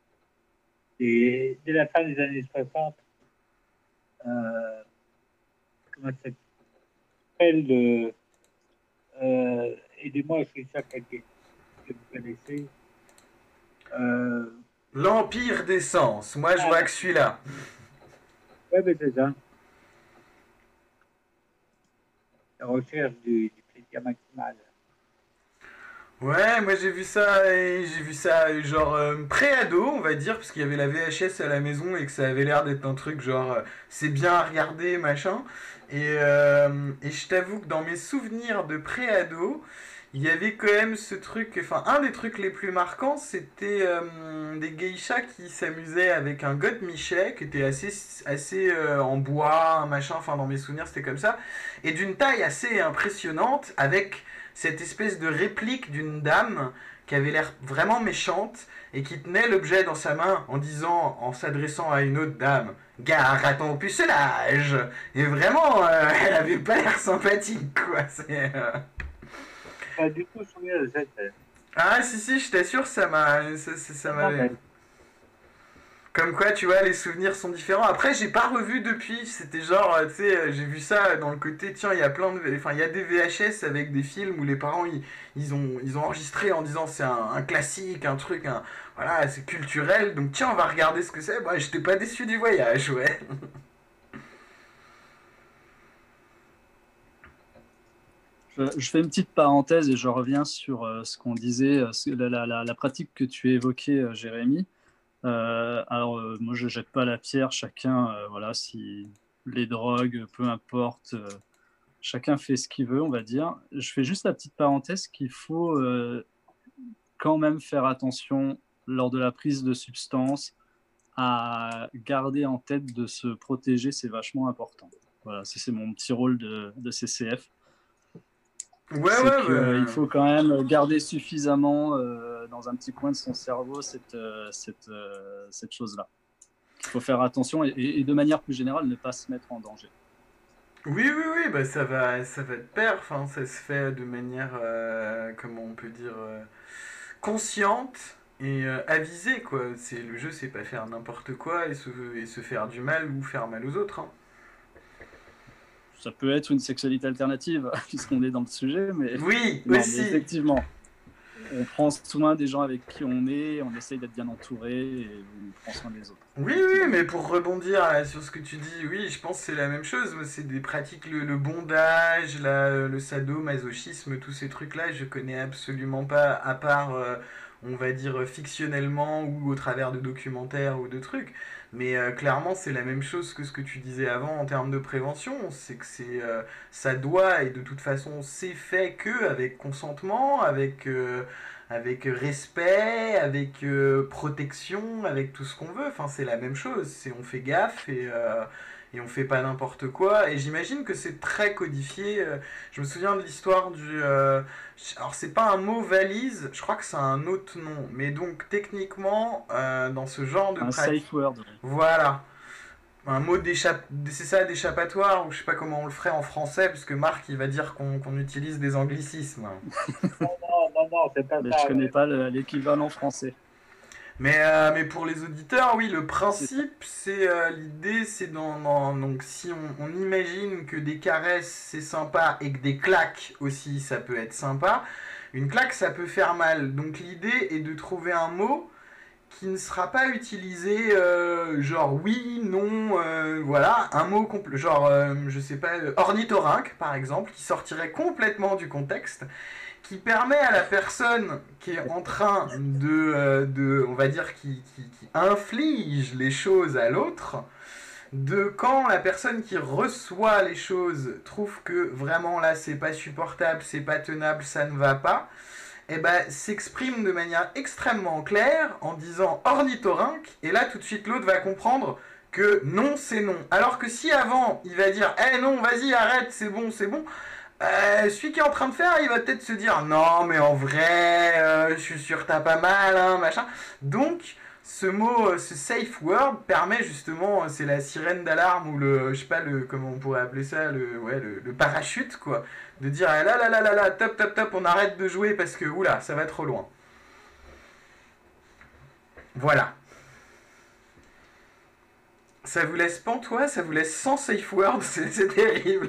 et dès la fin des années 60. Euh, comment ça s'appelle euh, euh, Aidez-moi, c'est ça que que vous connaissez. Euh, L'Empire des Sens, moi je vois que celui-là. ouais, mais c'est ça. La recherche du, du plaisir maximal. Ouais, moi j'ai vu ça et j'ai vu ça genre euh, pré-ado, on va dire, parce qu'il y avait la VHS à la maison et que ça avait l'air d'être un truc genre euh, c'est bien à regarder, machin. Et, euh, et je t'avoue que dans mes souvenirs de pré-ado, il y avait quand même ce truc, enfin un des trucs les plus marquants, c'était euh, des geishas qui s'amusaient avec un god michet qui était assez, assez euh, en bois, un machin, enfin dans mes souvenirs c'était comme ça, et d'une taille assez impressionnante avec cette espèce de réplique d'une dame qui avait l'air vraiment méchante et qui tenait l'objet dans sa main en disant, en s'adressant à une autre dame, Gare à ton pucelage Et vraiment, euh, elle avait pas l'air sympathique, quoi. C'est, Pas du de cette scène. Ah, si, si, je t'assure, ça m'a. Ça, ça, ça m'avait. Comme quoi, tu vois, les souvenirs sont différents. Après, j'ai pas revu depuis. C'était genre, euh, tu sais, j'ai vu ça dans le côté, tiens, il y a plein de. Enfin, il y a des VHS avec des films où les parents, ils, ils ont, ils ont enregistré en disant c'est un, un classique, un truc, un. Voilà, c'est culturel. Donc, tiens, on va regarder ce que c'est. Bah, j'étais pas déçu du voyage, ouais. Je, fais une petite parenthèse et je reviens sur euh, ce qu'on disait, euh, la, pratique que tu évoquais, euh, Jérémy. Alors, moi, je jette pas la pierre, chacun, voilà, si les drogues, peu importe, chacun fait ce qu'il veut, on va dire. Je fais juste la petite parenthèse qu'il faut quand même faire attention lors de la prise de substances à garder en tête de se protéger, c'est vachement important. Voilà, c'est mon petit rôle de, de CCF. Ouais, ouais, que, ouais. Il faut quand même garder suffisamment euh, dans un petit coin de son cerveau cette, euh, cette, euh, cette chose-là. Il faut faire attention et, et- et de manière plus générale, ne pas se mettre en danger. Oui, oui, oui, bah ça va, ça va de pair. Enfin, ça se fait de manière, comment on peut dire, consciente et euh, avisée, quoi. C'est le jeu, c'est pas faire n'importe quoi et se, et se faire du mal ou faire mal aux autres. hein. Ça peut être une sexualité alternative, puisqu'on est dans le sujet, mais, Oui, Non, mais aussi. effectivement, on prend soin des gens avec qui on est, on essaye d'être bien entouré et on prend soin des autres. Oui, oui, mais pour rebondir là, sur ce que tu dis, oui, je pense que c'est la même chose. C'est des pratiques, le, le bondage, la- le sadomasochisme, tous ces trucs-là, je connais absolument pas, à part, euh, on va dire, fictionnellement ou au travers de documentaires ou de trucs. Mais euh, clairement, c'est la même chose que ce que tu disais avant en termes de prévention. C'est que c'est, euh, ça doit, et de toute façon, c'est fait que avec consentement, avec. euh, avec respect, avec protection, avec tout ce qu'on veut. Enfin, c'est la même chose. C'est on fait gaffe et, et on fait pas n'importe quoi. Et j'imagine que c'est très codifié. Euh, Je me souviens de l'histoire du. euh, alors, c'est pas un mot valise, je crois que c'est un autre nom. Mais donc, techniquement, euh, dans ce genre de Un pratique. safe word. Voilà. Un mot d'échappe... C'est ça, d'échappatoire, ou je sais pas comment on le ferait en français, puisque Marc, il va dire qu'on utilise des anglicismes. Non, non, non, non, c'est pas Mais ça. je connais pas le- l'équivalent français. Mais, euh, mais pour les auditeurs, oui, le principe, c'est euh, l'idée, c'est dans, dans- donc si on, on imagine que des caresses c'est sympa et que des claques aussi ça peut être sympa, une claque ça peut faire mal. Donc l'idée est de trouver un mot qui ne sera pas utilisé euh, genre oui, non, voilà, un mot complet, genre je sais pas, ornithorynque par exemple, qui sortirait complètement du contexte qui permet à la personne qui est en train de, euh, on va dire, qui inflige les choses à l'autre, de quand la personne qui reçoit les choses trouve que vraiment là c'est pas supportable, c'est pas tenable, ça ne va pas, eh ben, s'exprime de manière extrêmement claire en disant ornithorynque, et là tout de suite l'autre va comprendre que non c'est non. Alors que si avant il va dire eh non vas-y arrête c'est bon c'est bon, euh, celui qui est en train de faire il va peut-être se dire non mais en vrai euh, je suis sûr t'as pas mal hein, machin. Donc ce mot, euh, ce safe word permet justement, euh, c'est la sirène d'alarme ou le, je sais pas, le, comment on pourrait appeler ça, le, ouais, le, parachute, quoi. De dire, ah là là là là là, top top top, on arrête de jouer parce que, oula, ça va trop loin. Voilà. Ça vous laisse pantois, ça vous laisse sans safe word, c'est terrible.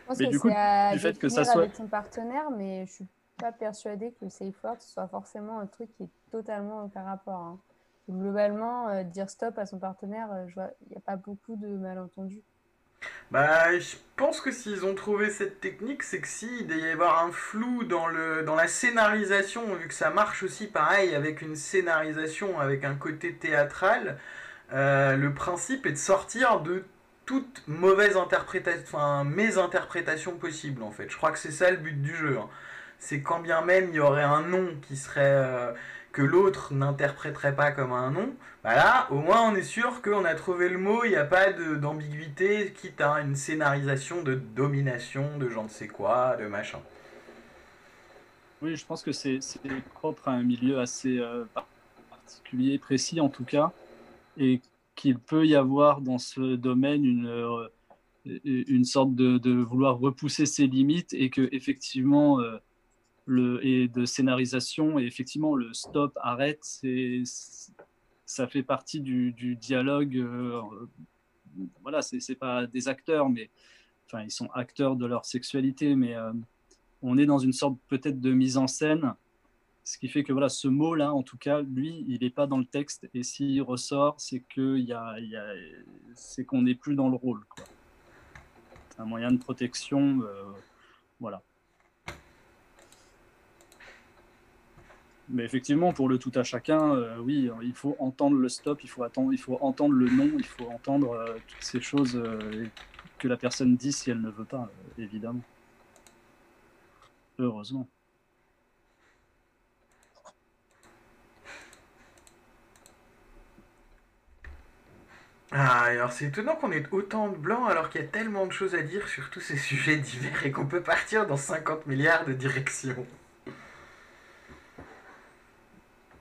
Je pense Mais que du coup, c'est à du fait que ça soit- avec ton partenaire, mais je suis pas persuadée que le safe word soit forcément un truc qui est totalement aucun rapport. hein. Globalement, euh, dire stop à son partenaire, euh, il n'y a pas beaucoup de malentendus. Bah, je pense que s'ils ont trouvé cette technique, c'est que s'il doit y avoir un flou dans, le, dans la scénarisation, vu que ça marche aussi pareil avec une scénarisation avec un côté théâtral, euh, le principe est de sortir de toute mauvaise interprétation, enfin, mésinterprétation possible en fait. Je crois que c'est ça le but du jeu. hein. C'est quand bien même il y aurait un nom qui serait. euh, que l'autre n'interpréterait pas comme un nom, bah là, au moins on est sûr qu'on a trouvé le mot, il n'y a pas d'ambiguïté, quitte à une scénarisation de domination, de je ne sais quoi, de machin. Oui, je pense que c'est propre à un milieu assez euh, par- particulier, précis en tout cas, et qu'il peut y avoir dans ce domaine une, euh, une sorte de, de vouloir repousser ses limites et que effectivement euh, et de scénarisation et effectivement le stop arrête ça fait partie du, dialogue euh, voilà c'est pas des acteurs mais enfin ils sont acteurs de leur sexualité mais euh, on est dans une sorte peut-être de mise en scène, ce qui fait que voilà, ce mot-là, en tout cas, lui, il n'est pas dans le texte, et s'il ressort, c'est qu'on n'est plus dans le rôle. C'est un moyen de protection, euh, voilà. Mais effectivement, pour le tout à chacun, euh, oui, il faut entendre le stop, il faut, attendre, il faut entendre le non, il faut entendre euh, toutes ces choses euh, que la personne dit si elle ne veut pas, évidemment. Heureusement. Ah, alors c'est étonnant qu'on ait autant de blancs alors qu'il y a tellement de choses à dire sur tous ces sujets divers et qu'on peut partir dans 50 milliards de directions.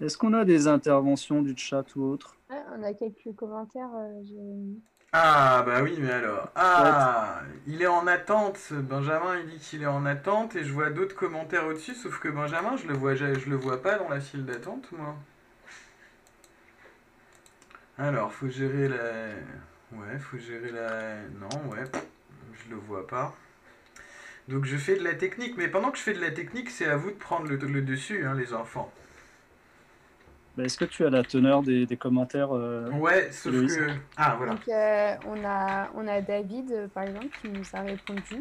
Est-ce qu'on a des interventions du chat ou autre? Ouais, on a quelques commentaires. euh, Ah, bah oui, mais alors. Ah, il est en attente. Benjamin, il dit qu'il est en attente et je vois d'autres commentaires au-dessus, sauf que Benjamin, je le vois, je, je le vois pas dans la file d'attente, moi. Alors, faut gérer la. Ouais, faut gérer la. Non, ouais, je le vois pas. Donc je fais de la technique, mais pendant que je fais de la technique, c'est à vous de prendre le, le dessus, hein, les enfants. Bah, Est-ce que tu as la teneur des, des commentaires euh, Ouais, sauf que. Ah, voilà. Donc, euh, on, a, on a David, euh, par exemple, qui nous a répondu.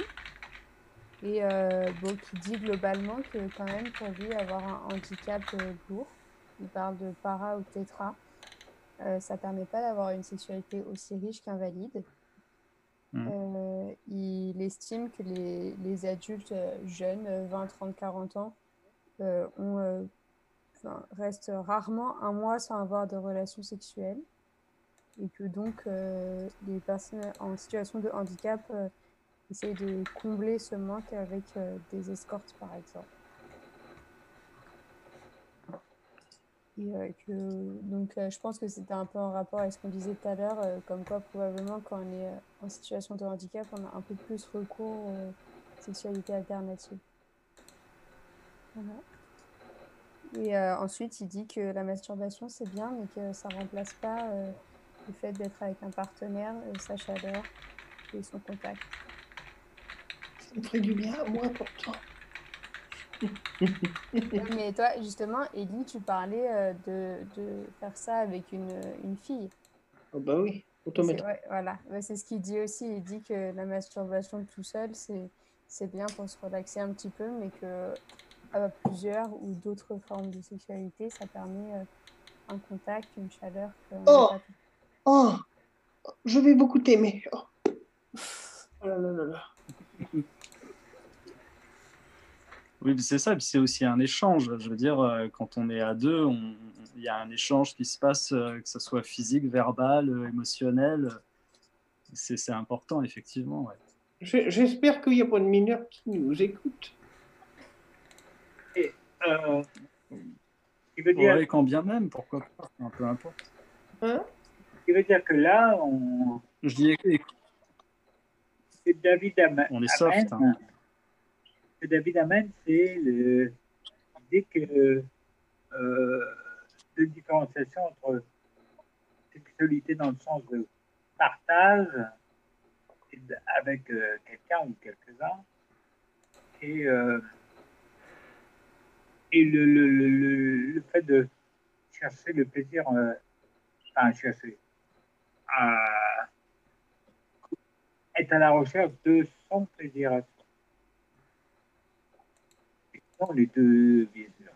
Et euh, bon, qui dit globalement que, quand même, pour lui, avoir un handicap euh, lourd, il parle de para ou tétra, euh, ça permet pas d'avoir une sexualité aussi riche qu'invalide. Euh, il estime que les, les adultes jeunes, euh, 20, 30, 40 ans, euh, ont, euh, enfin, restent rarement un mois sans avoir de relations sexuelles et que donc euh, les personnes en situation de handicap euh, essayent de combler ce manque avec euh, des escortes par exemple. Et euh, que, donc je pense que c'était un peu en rapport avec ce qu'on disait tout à l'heure, comme quoi probablement quand on est en situation de handicap, on a un peu plus recours aux sexualités alternatives. Voilà. Et euh, ensuite, il dit que la masturbation, c'est bien, mais que ça remplace pas euh, le fait d'être avec un partenaire, euh, sa chaleur et son contact. Ça me ferait du bien moi pourtant. mais toi, justement, Ellie, tu parlais de, de faire ça avec une, une fille. Oh bah oui, C'est- automatique. ouais, voilà, Ouais, c'est ce qu'il dit aussi. Il dit que la masturbation tout seul, c'est bien pour se relaxer un petit peu, mais que à plusieurs ou d'autres formes de sexualité, ça permet euh, un contact, une chaleur. que Oh. pas Oh, je vais beaucoup t'aimer. Oh. Oh là là là là. Oui, c'est ça, c'est aussi un échange. Je veux dire, euh, quand on est à deux, on- il y a un échange qui se passe, euh, que ce soit physique, verbal, euh, émotionnel. C'est c'est important, effectivement. ouais. J'espère qu'il n'y a pas de mineurs qui nous écoutent. Euh, qui veut dire, Ouais, quand bien même, pourquoi pas, enfin, peu importe. Hein? Ce qui veut dire que là, on, Je dis, écoute, c'est David Am- On est soft, Amen. hein. Que David Amen, c'est le l'idée que euh, de différenciation entre sexualité dans le sens de partage avec euh, quelqu'un ou quelques-uns et, euh, et le, le, le, fait de chercher le plaisir, euh, enfin chercher, à être à la recherche de son plaisir à soi. Et non, les deux, bien sûr.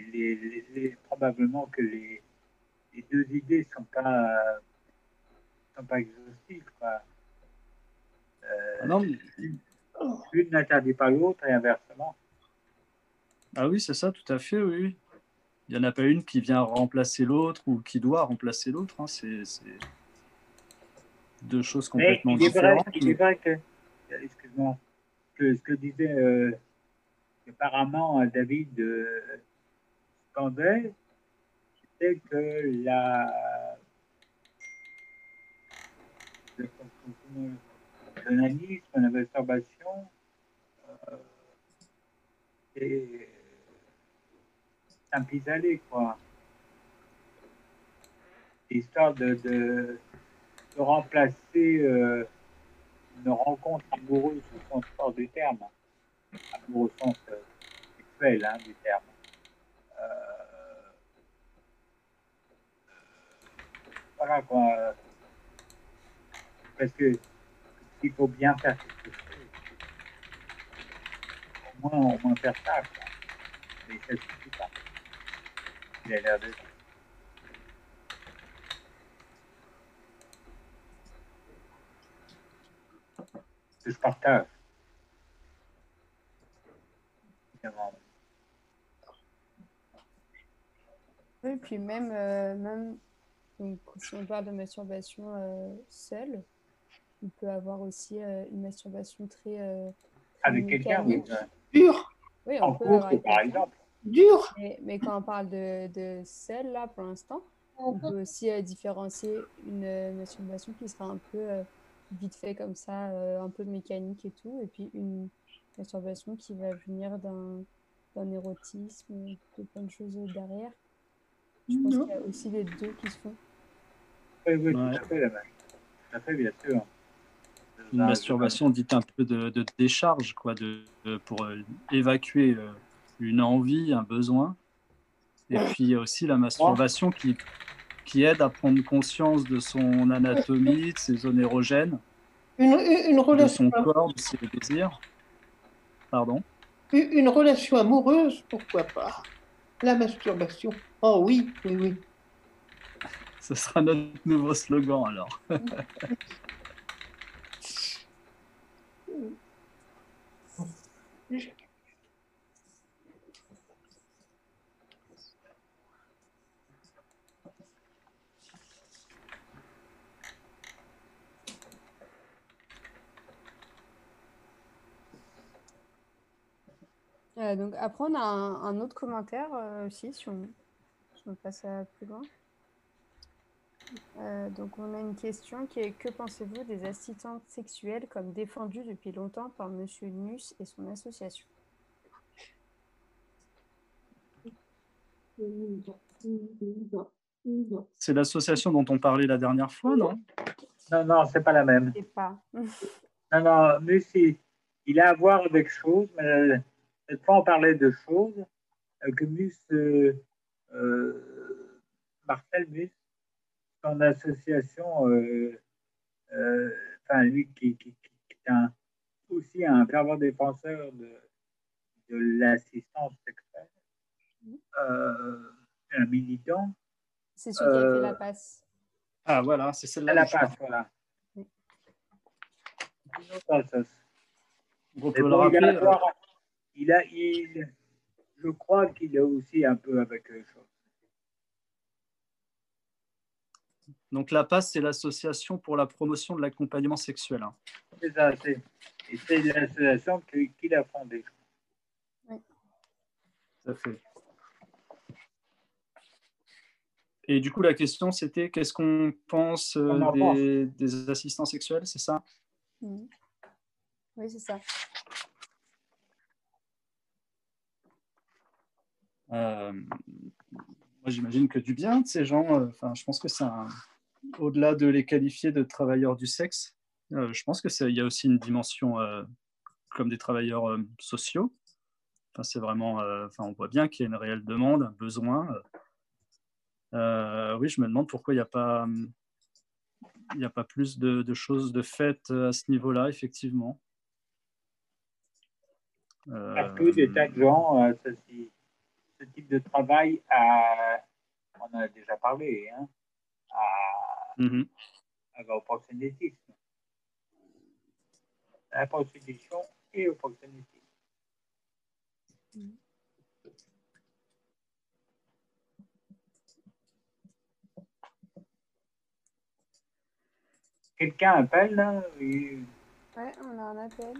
Les, les- les- probablement que les, les deux idées sont pas sont pas exhaustives. Quoi. Euh, Ah non, mais- L'une n'interdit pas l'autre et inversement. Ah oui, c'est ça, tout à fait, oui. Il n'y en a pas une qui vient remplacer l'autre ou qui doit remplacer l'autre. hein. C'est c'est deux choses complètement il est vrai, différentes. il est vrai que, excuse-moi, que ce que disait euh, apparemment euh, David euh, Scandel, c'est que la l'onanisme, la masturbation, euh, c'est un pis-aller, quoi. Histoire de, de, remplacer euh, une rencontre amoureuse au sens fort du terme, amoureux au sens euh, sexuel hein, du terme. Euh, voilà quoi. Parce que il faut bien faire quelque chose. Au moins, au moins faire ça. Quoi. Mais ça suffit pas. Il a l'air que je partage. Oui, puis même, euh, même donc, si on parle de masturbation euh, seule, il peut avoir aussi euh, une masturbation très. euh, très Avec quelqu'un, oui. Dur, Oui, En on peut avoir couple, par exemple. Dur. Mais, mais quand on parle de, de seule, là, pour l'instant, on peut aussi euh, différencier une euh, masturbation qui sera un peu euh, vite fait comme ça, euh, un peu mécanique et tout, et puis une masturbation qui va venir d'un d'un érotisme, de plein de choses derrière. Je pense qu'il y a aussi les deux qui se font. Oui, oui, Ouais. tout à fait. Tout à fait, bien sûr. Une masturbation dite un peu de, de décharge, quoi, de, de- pour euh, évacuer euh, une envie, un besoin. Et puis il y a aussi la masturbation qui, qui aide à prendre conscience de son anatomie, de ses zones érogènes, Une, une, de relation, son corps, de ses désirs. Pardon une une relation amoureuse, pourquoi pas La masturbation. Oh oui, oui, oui. Ce sera notre nouveau slogan alors. Euh, donc après, on a un, un autre commentaire euh, aussi, si on, si on passe à plus loin. Euh, donc on a une question qui est que pensez-vous des assistantes sexuelles comme défendues depuis longtemps par Monsieur Nus et son association? C'est l'association dont on parlait la dernière fois, non? Non, non, c'est pas la même. Pas. Non, non, Mus, il, il a à voir avec choses, mais cette fois, on parlait de choses euh, que Mus, euh, euh, Marcel Mus, son association, euh, euh, enfin, lui qui, qui, qui- qui est un, aussi un fervent défenseur de, de l'assistance sexuelle, euh, un militant, C'est celui qui a fait la passe. Ah voilà, c'est à celle-là. la passe, voilà. Oui. Une autre association. On Mais peut le rappeler. Il a, il, je crois qu'il est aussi un peu avec les choses. Donc la PAS, c'est l'association pour la promotion de l'accompagnement sexuel. hein. C'est ça, c'est, et c'est l'association qui- qu'il a fondée. Tout à fait. Et du coup, la question, c'était qu'est-ce qu'on pense euh, des assistants sexuels, c'est ça? Mhm. Oui, c'est ça. Moi, j'imagine que du bien de ces gens. euh, Enfin, je pense que c'est au-delà de les qualifier de travailleurs du sexe. euh, je pense que c'est- il y a aussi une dimension euh, comme des travailleurs euh, sociaux. Enfin, c'est vraiment. euh, on voit bien qu'il y a une réelle demande, un besoin. euh. Euh, oui, je me demande pourquoi il n'y a pas. Il n'y a pas plus de, choses de faites à ce niveau-là, effectivement. Euh, Parce des tas de gens, euh, ce, type de travail, à, on en a déjà parlé, hein, à, mhm. à- au proxénétisme. À la prostitution et au proxénétisme. Quelqu'un appelle là. On a un appel.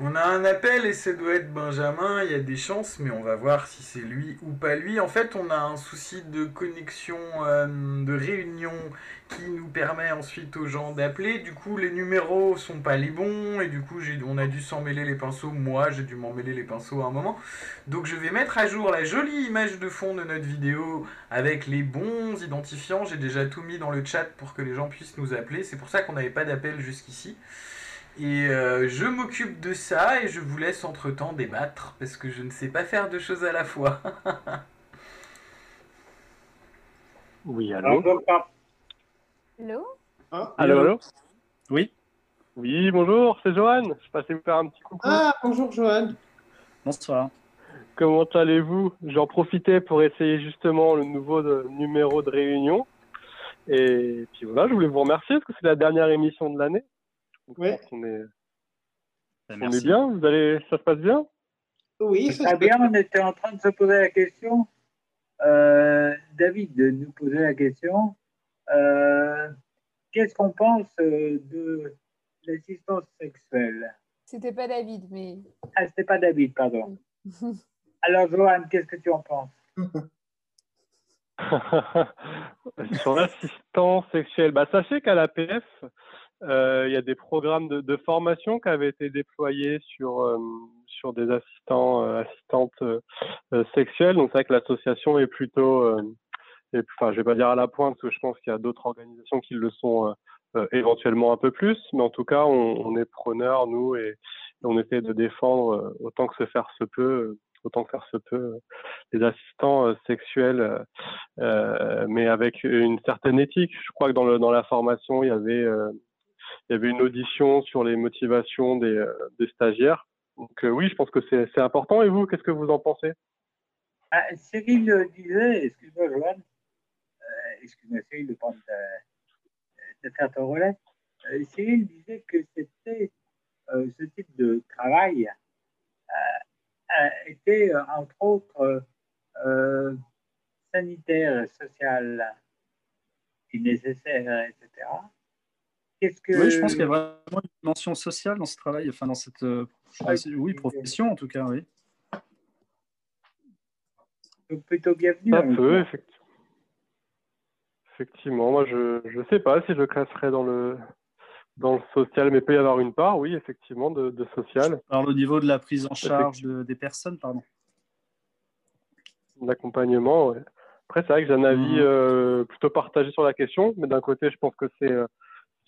On a un appel et ça doit être Benjamin, il y a des chances, mais on va voir si c'est lui ou pas lui. En fait, on a un souci de connexion, euh, de réunion qui nous permet ensuite aux gens d'appeler. Du coup, les numéros sont pas les bons et du coup, on a dû s'en mêler les pinceaux. Moi, j'ai dû m'en mêler les pinceaux à un moment. Donc, je vais mettre à jour la jolie image de fond de notre vidéo avec les bons identifiants. J'ai déjà tout mis dans le chat pour que les gens puissent nous appeler. C'est pour ça qu'on n'avait pas d'appel jusqu'ici. Et euh, je m'occupe de ça et je vous laisse entre-temps débattre parce que je ne sais pas faire deux choses à la fois. Oui, Alors, allô par- Hello Allô, allô Oui, Oui, bonjour, c'est Johan. Je passais vous faire un petit coucou. Ah, bonjour Johan. bonsoir. Comment allez-vous? J'en profitais pour essayer justement le nouveau de- numéro de réunion. Et puis voilà, je voulais vous remercier parce que c'est la dernière émission de l'année. Donc, Ouais. je pense qu'on est, Ben, on merci. est bien. Vous allez, ça se passe bien? Oui, ça Très se bien, on était en train de se poser la question. Euh, David de nous poser la question. Euh, Qu'est-ce qu'on pense euh, de l'assistance sexuelle? C'était pas David, mais. Ah, c'était pas David, pardon. Alors, Johan, qu'est-ce que tu en penses? Sur l'assistance sexuelle, bah, sachez qu'à l'APF, euh, il y a des programmes de, de formation qui avaient été déployés sur, euh, sur des assistants, euh, assistantes euh, euh, sexuelles. Donc c'est vrai que l'association est plutôt, euh, enfin je vais pas dire à la pointe, parce que je pense qu'il y a d'autres organisations qui le sont euh, euh, éventuellement un peu plus, mais en tout cas on, on est preneurs nous et, on essaie de défendre euh, autant que se faire se peut, euh, autant que faire se peut, euh, les assistants euh, sexuels. euh, euh, mais avec une certaine éthique. Je crois que dans, le, dans la formation, il y avait, euh, il y avait une audition sur les motivations des, euh, stagiaires. Donc euh, oui, je pense que c'est important. Et vous, qu'est-ce que vous en pensez? Ah, Cyril disait, excuse-moi, Johan, euh, excuse-moi, Cyril, de, prendre ta- de ton relais. Cyril disait que c'était ce type de travail était, entre autres, sanitaire, social et nécessaire, etc. Qu'est-ce que. Oui, je pense qu'il y a vraiment une dimension sociale dans ce travail, enfin dans cette euh, Ouais, oui, profession en tout cas, oui. Donc, plutôt bienvenue. Ça peut, effectivement. Effectivement, moi je je sais pas si je classerais dans le dans le social, mais il peut y avoir une part, oui, effectivement, de, de social, parle au niveau de la prise en charge de- des personnes, pardon. d'accompagnement. ouais. Après, c'est vrai que j'ai un avis Mhm. euh, plutôt partagé sur la question, mais d'un côté, je pense que c'est euh,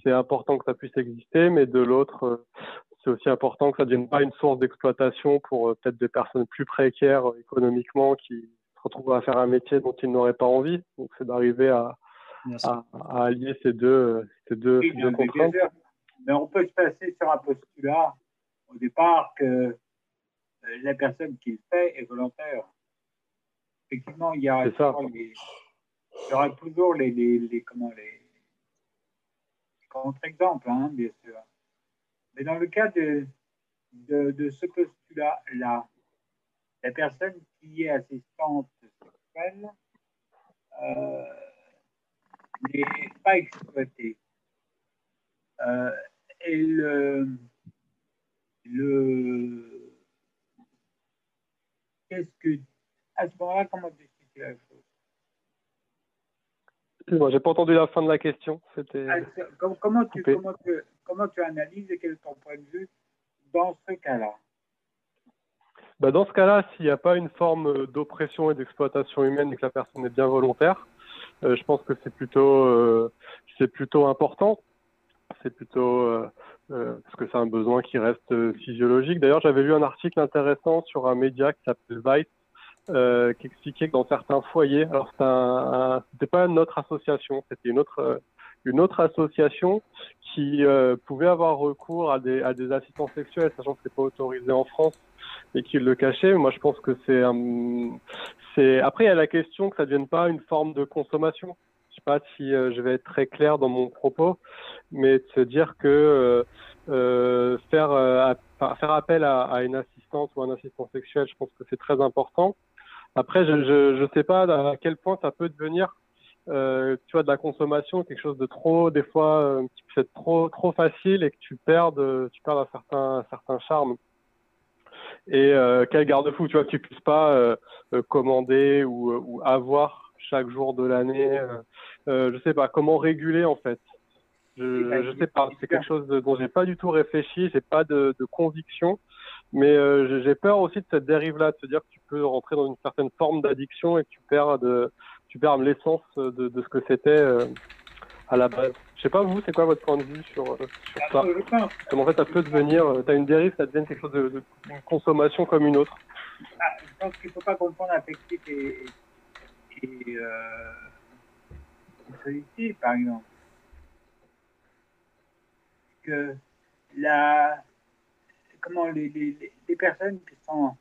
c'est important que ça puisse exister, mais de l'autre, euh, c'est aussi important que ça ne devienne pas une source d'exploitation pour euh, peut-être des personnes plus précaires euh, économiquement qui se retrouvent à faire un métier dont ils n'auraient pas envie. Donc, c'est d'arriver à, à, à allier ces deux, ces deux, Oui, ces deux contraintes. Mais on peut se passer sur un postulat au départ que la personne qui le fait est volontaire. Effectivement, il y aura toujours les, il y aura toujours les, les, les- comment les contre-exemples, hein, bien sûr. Mais dans le cas de, de, ce postulat-là, la personne qui est assistante sexuelle euh, n'est pas exploitée. Euh, et le, le qu'est-ce que à ce moment-là, comment tu la Excuse-moi, j'ai pas entendu la fin de la question. C'était. Ah, comment, tu, comment, tu, comment tu analyses et quel est ton point de vue dans ce cas-là? Bah, dans ce cas-là, s'il n'y a pas une forme euh, d'oppression et d'exploitation humaine et que la personne est bien volontaire, euh, je pense que c'est plutôt, euh, c'est plutôt important. C'est plutôt euh, parce que c'est un besoin qui reste physiologique. D'ailleurs, j'avais lu un article intéressant sur un média qui s'appelle Vice, euh, qui expliquait que dans certains foyers, alors c'était un, pas notre association, c'était une autre, euh, une autre association qui euh, pouvait avoir recours à des, à des assistants sexuels, sachant que c'est pas autorisé en France et qui le cachaient. Moi, je pense que c'est après il y a la question que ça ne devienne pas une forme de consommation. Je sais pas si euh, je vais être très clair dans mon propos, mais de se dire que euh, euh, faire euh, faire appel à, à une assistante ou un assistant sexuel, je pense que c'est très important. Après, je je je sais pas à quel point ça peut devenir euh, tu vois de la consommation quelque chose de trop des fois euh, qui peut être trop trop facile et que tu perds de- tu perds un certain un certain charme et euh, quel garde-fou, tu vois, que tu puisses pas euh, euh, commander ou, euh, ou avoir chaque jour de l'année. Euh, euh, je sais pas comment réguler en fait. Je, je sais pas, c'est quelque chose de- dont j'ai pas du tout réfléchi, j'ai pas de, de conviction, mais euh, j'ai- peur aussi de cette dérive-là, de se dire que tu peux rentrer dans une certaine forme d'addiction et que tu perds de, tu perds l'essence de, de ce que c'était euh, à la base. Je sais pas vous, c'est quoi votre point de vue sur, euh, sur ça? Comme en fait, ça peut devenir, euh, t'as une dérive, ça devient quelque chose de, de une consommation comme une autre? ah, je pense qu'il ne faut pas confondre affectif et, et euh, solitude, par exemple. Que la, comment les, les, les- personnes qui sont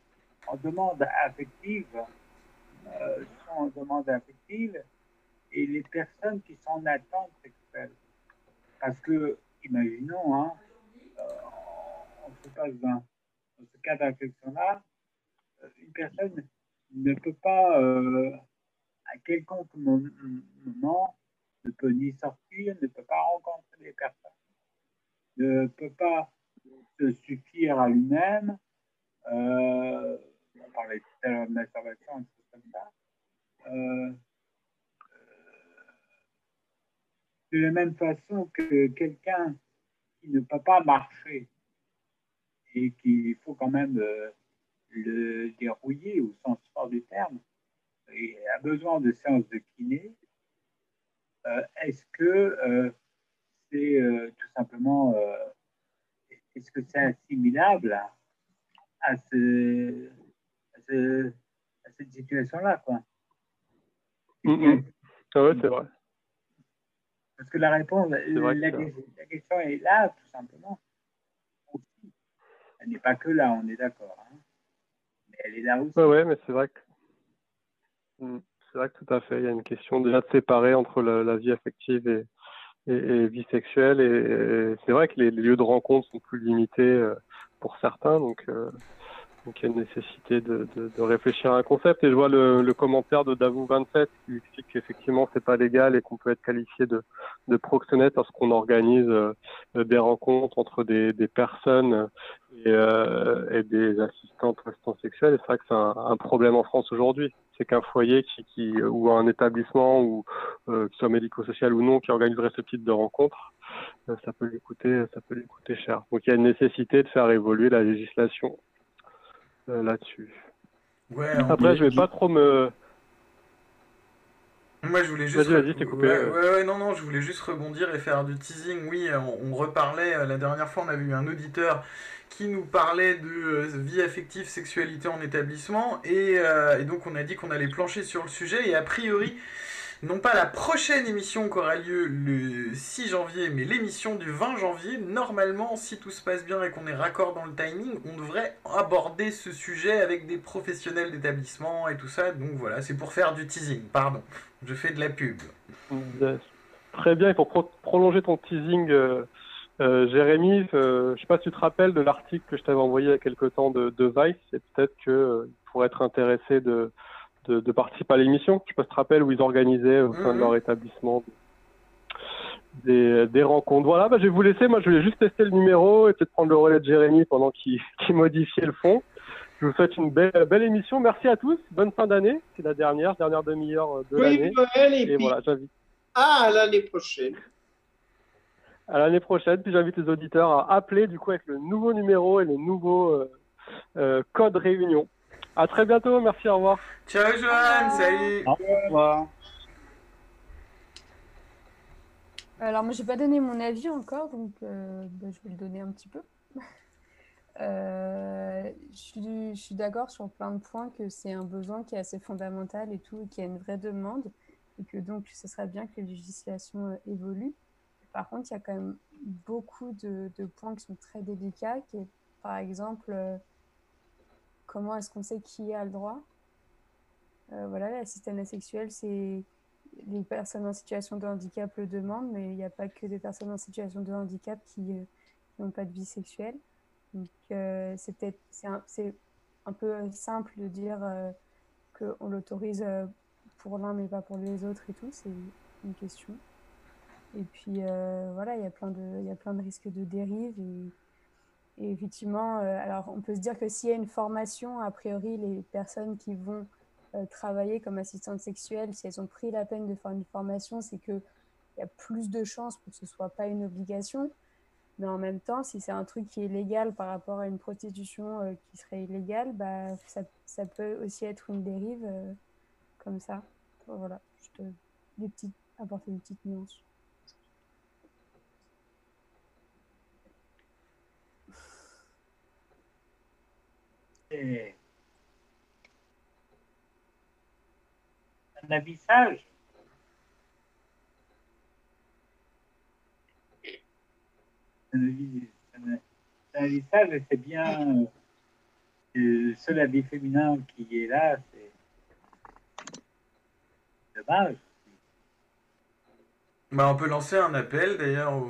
en demande affective euh, sont en demande affective et les personnes qui sont en attente sexuelle. Parce que, imaginons, hein, euh, on se passe dans, dans ce cas d'infection-là, euh, une personne ne peut pas, euh, à quelconque mo- moment, ne peut ni sortir, ne peut pas rencontrer des personnes, ne peut pas se suffire à lui-même. Euh, on parlait tout à l'heure de des choses comme ça. Euh, de la même façon que quelqu'un qui ne peut pas marcher et qu'il faut quand même euh, le dérouiller au sens fort du terme et a besoin de séances de kiné, euh, est-ce que c'est tout simplement est-ce que c'est assimilable à, à ce, à ce- à cette situation-là quoi? Ah ouais, c'est vrai. Parce que la réponse, la, que- la question est là, tout simplement. Elle n'est pas que là, on est d'accord. hein. Mais elle est là aussi. Ouais, ouais, mais c'est vrai que Mm. c'est vrai que tout à fait. Il y a une question déjà de séparer entre la, la vie affective et, et, et vie sexuelle. Et, et c'est vrai que les, lieux de rencontre sont plus limités euh, pour certains, donc euh, donc il y a une nécessité de, de, de réfléchir à un concept. Et je vois le, le commentaire de Davou27 qui explique qu'effectivement c'est pas légal et qu'on peut être qualifié de, de proxénète lorsqu'on organise euh, des rencontres entre des, des personnes et, euh, et des assistantes assistants sexuels. Et c'est vrai que c'est un, un problème en France aujourd'hui. C'est qu'un foyer qui, qui ou un établissement ou euh, que soit médico-social ou non qui organiserait ce type de rencontre, euh, ça peut lui coûter ça peut lui coûter cher. Donc il y a une nécessité de faire évoluer la législation euh, là-dessus. Ouais, Après, je vais pas trop me Moi, je voulais juste. Vas-y, vas-y, je t'ai coupé, Ouais, euh. ouais, ouais, non, non, je voulais juste rebondir et faire du teasing. Oui, on, on reparlait, euh, la dernière fois, on avait eu un auditeur qui nous parlait de euh, vie affective, sexualité en établissement. Et, euh, et donc, on a dit qu'on allait plancher sur le sujet. Et a priori, non pas la prochaine émission qui aura lieu le 6 janvier, mais l'émission du 20 janvier, normalement, si tout se passe bien et qu'on est raccord dans le timing, on devrait aborder ce sujet avec des professionnels d'établissement et tout ça. Donc voilà, c'est pour faire du teasing, pardon. Je fais de la pub. Très bien, et pour pro- prolonger ton teasing, euh, euh, Jérémy, euh, je sais pas si tu te rappelles de l'article que je t'avais envoyé il y a quelque temps de, de Vice, et peut-être qu'il pourraient être intéressés de, de, de participer à l'émission. Je sais pas si tu te rappelles où ils organisaient au sein de Mhm. leur établissement des, des rencontres. Voilà, bah, je vais vous laisser. Moi, je voulais juste tester le numéro et peut-être prendre le relais de Jérémy pendant qu'il qu'il modifiait le fond. Je vous souhaite une belle, belle émission. Merci à tous. Bonne fin d'année. C'est la dernière, dernière demi-heure de Oui, l'année. Et, puis voilà, j'invite ah, l'année prochaine. À l'année prochaine. Puis j'invite les auditeurs à appeler du coup avec le nouveau numéro et le nouveau euh, euh, code réunion. À très bientôt. Merci. Au revoir. Ciao Johan, salut Au revoir. Alors moi j'ai pas donné mon avis encore, donc euh, bah, je vais le donner un petit peu. Euh, je suis, d'accord sur plein de points que c'est un besoin qui est assez fondamental et tout, et qu'il y a une vraie demande, et que donc ce serait bien que les législations euh, évoluent. Par contre, il y a quand même beaucoup de, points qui sont très délicats, par exemple euh, comment est-ce qu'on sait qui a le droit? Euh, Voilà, l'assistance sexuelle, c'est les personnes en situation de handicap le demandent, mais il n'y a pas que des personnes en situation de handicap qui euh, n'ont pas de vie sexuelle. Donc c'est peut-être un, un peu simple de dire qu'on l'autorise pour l'un mais pas pour les autres et tout, c'est une question. Et puis euh, voilà, il y a plein de il y a plein de risques de dérive et, effectivement, euh, alors on peut se dire que s'il y a une formation, a priori les personnes qui vont euh, travailler comme assistantes sexuelles, si elles ont pris la peine de faire une formation, c'est que il y a plus de chances pour que ce soit pas une obligation. Mais en même temps, si c'est un truc qui est légal par rapport à une prostitution qui serait illégale, bah, ça, ça peut aussi être une dérive comme ça. Voilà, juste euh, des apporter une petite nuance. Un avis sage. Un c'est bien euh, le seul avis féminin qui est là, c'est dommage. Bah, on peut lancer un appel d'ailleurs.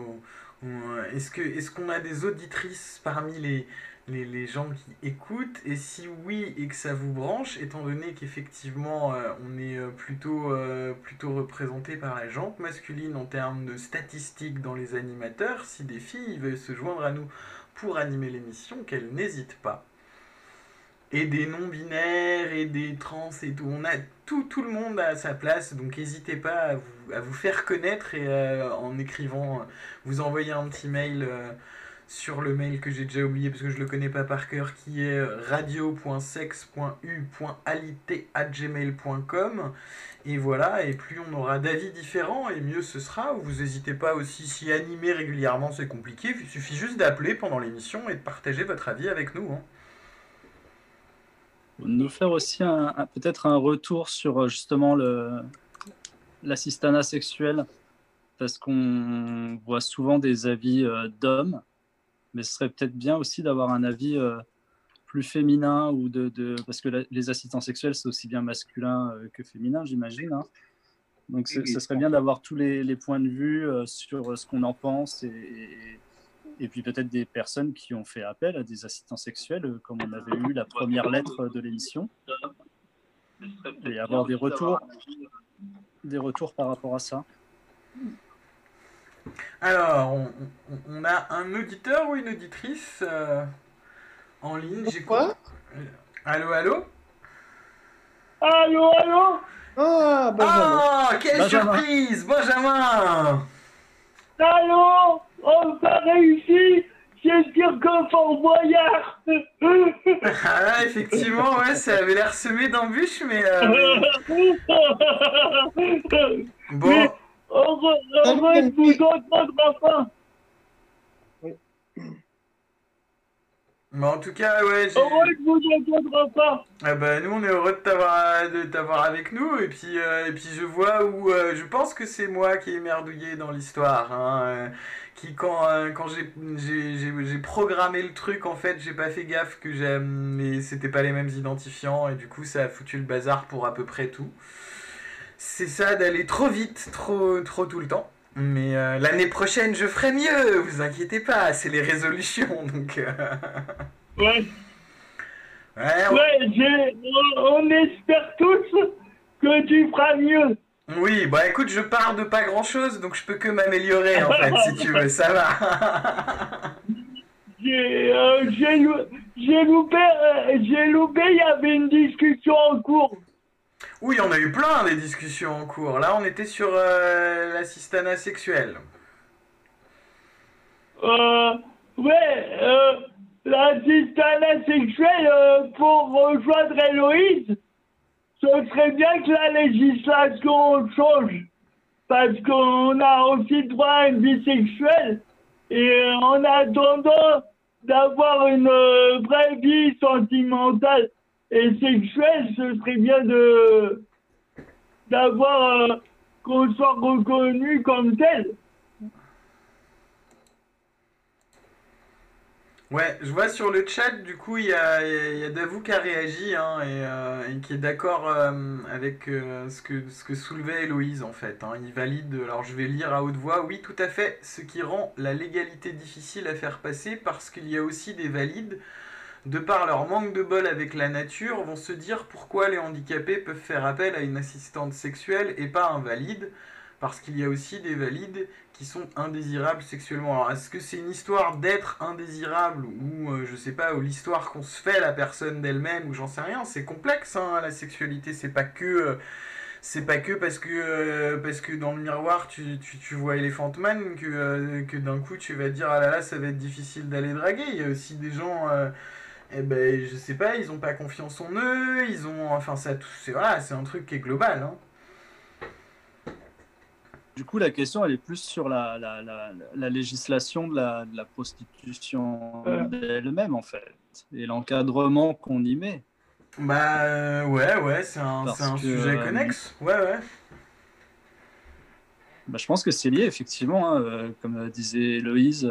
Est-ce que est-ce qu'on a des auditrices parmi les, les, les gens qui écoutent Et si oui et que ça vous branche, étant donné qu'effectivement euh, on est euh, plutôt, euh, plutôt représenté par la jante masculine en termes de statistiques dans les animateurs, si des filles veulent se joindre à nous pour animer l'émission, qu'elles n'hésitent pas. Et des non-binaires et des trans et tout. On a tout, tout le monde à sa place, donc n'hésitez pas à vous, à vous faire connaître en écrivant, vous envoyez un petit mail sur le mail que j'ai déjà oublié parce que je le connais pas par cœur, qui est radio.sexe.u.alité@gmail.com et voilà, et plus on aura d'avis différents et mieux ce sera. Vous n'hésitez pas aussi si animer régulièrement c'est compliqué, il suffit juste d'appeler pendant l'émission et de partager votre avis avec nous. hein. nous faire aussi un- peut-être un retour sur euh, justement le l'assistanat sexuel parce qu'on voit souvent des avis euh, d'hommes mais ce serait peut-être bien aussi d'avoir un avis euh, plus féminin ou de, de- parce que la- les assistants sexuels c'est aussi bien masculin euh, que féminin j'imagine hein. donc ce Oui, serait bien d'avoir tous les, les points de vue euh, sur ce qu'on en pense et, et- et puis peut-être des personnes qui ont fait appel à des assistants sexuels, comme on avait eu la première lettre de l'émission, et avoir des retours, des retours par rapport à ça. Alors, on, a un auditeur ou une auditrice euh, en ligne. J'ai Quoi? Euh, Allô, allô? Allô, allô? Ah, Benjamin. Ah, quelle Benjamin. surprise! Benjamin! Allô? On a réussi C'est dire que Fort Boyard Ah là, effectivement, ouais, ça avait l'air semé d'embûches, mais... euh, mais- Bon, heureux de vous entendre enfin mais en tout cas, ouais. Heureux de vous entendre enfin Ah bah, nous, on est heureux de t'avoir de t'avoir avec nous, et puis, euh, et puis je vois où... euh, je pense que c'est moi qui ai merdouillé dans l'histoire, hein, euh, qui, quand, euh, quand j'ai- j'ai j'ai- j'ai programmé le truc, en fait, j'ai pas fait gaffe que j'aime... Mais c'était pas les mêmes identifiants, et du coup, ça a foutu le bazar pour à peu près tout. C'est ça d'aller trop vite, trop, trop tout le temps. Mais euh, l'année prochaine, je ferai mieux, vous inquiétez pas, c'est les résolutions, donc... euh, Ouais, Ouais, on- Ouais, on, espère tous que tu feras mieux. Oui, bah écoute, je pars de pas grand chose, donc je peux que m'améliorer en fait, si tu veux, ça va. J'ai euh, euh, j'ai loupé, il y avait une discussion en cours. Oui, on a eu plein des discussions en cours. Là, on était sur euh, l'assistanat sexuel. Euh, ouais, euh, l'assistanat euh, pour rejoindre Héloïse, ce serait bien que la législation change. Parce qu'on a aussi droit à une vie sexuelle. Et en attendant d'avoir une euh, vraie vie sentimentale et sexuelle, ce serait bien de d'avoir euh, qu'on soit reconnu comme tel. Ouais, je vois sur le chat, du coup, il y a, y a Davou qui a réagi hein, et, euh, qui est d'accord euh, avec ce, que, ce que soulevait Héloïse en fait. hein. Il valide, alors je vais lire à haute voix, oui, tout à fait, ce qui rend la légalité difficile à faire passer parce qu'il y a aussi des valides, de par leur manque de bol avec la nature, vont se dire pourquoi les handicapés peuvent faire appel à une assistante sexuelle et pas un valide, parce qu'il y a aussi des valides qui sont indésirables sexuellement. Alors, est-ce que c'est une histoire d'être indésirable ou euh, je sais pas, ou l'histoire qu'on se fait la personne d'elle-même ou j'en sais rien. C'est complexe, hein, la sexualité. C'est pas que euh, c'est pas que parce que euh, parce que dans le miroir tu, tu, vois Elephant Man que d'un coup tu vas dire ah là là ça va être difficile d'aller draguer. Il y a aussi des gens eh ben je sais pas, ils ont pas confiance en eux, ils ont enfin ça tout c'est voilà, c'est un truc qui est global hein. Du coup, la question, elle est plus sur la, la, la, la législation de la, de la prostitution Ouais. elle-même, en fait, et l'encadrement qu'on y met. Bah euh, ouais ouais, c'est un, que, sujet euh, connexe. Ouais ouais. Bah, je pense que c'est lié, effectivement, hein, euh, comme euh, disait Loïse.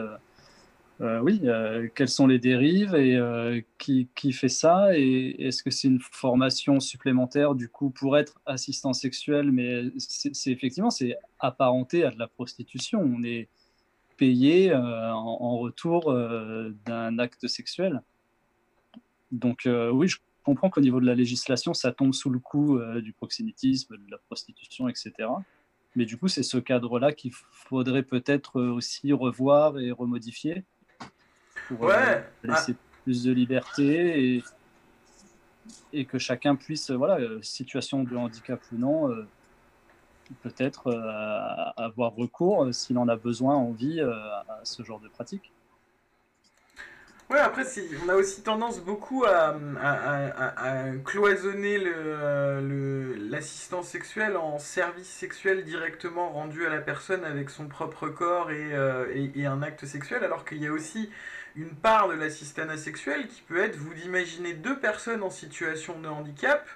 Euh, oui, euh, quelles sont les dérives et euh, qui, qui fait ça Et est-ce que c'est une formation supplémentaire, du coup, pour être assistant sexuel? Mais c'est effectivement, c'est apparenté à de la prostitution. On est payé en, en retour d'un acte sexuel. Donc, oui, je comprends qu'au niveau de la législation, ça tombe sous le coup du proxénétisme, de la prostitution, etc. Mais du coup, c'est ce cadre-là qu'il faudrait peut-être aussi revoir et remodifier pour euh, Ouais. laisser plus de liberté et, et que chacun puisse, euh, voilà, euh, situation de handicap ou non, peut-être avoir recours, s'il en a besoin, envie, à ce genre de pratique. Ouais, après, on a aussi tendance beaucoup à, à- à- à- à cloisonner le, euh, le- l'assistance sexuelle en service sexuel directement rendu à la personne avec son propre corps et, euh, et- et un acte sexuel, alors qu'il y a aussi une part de l'assistanat sexuel qui peut être, vous imaginez deux personnes en situation de handicap,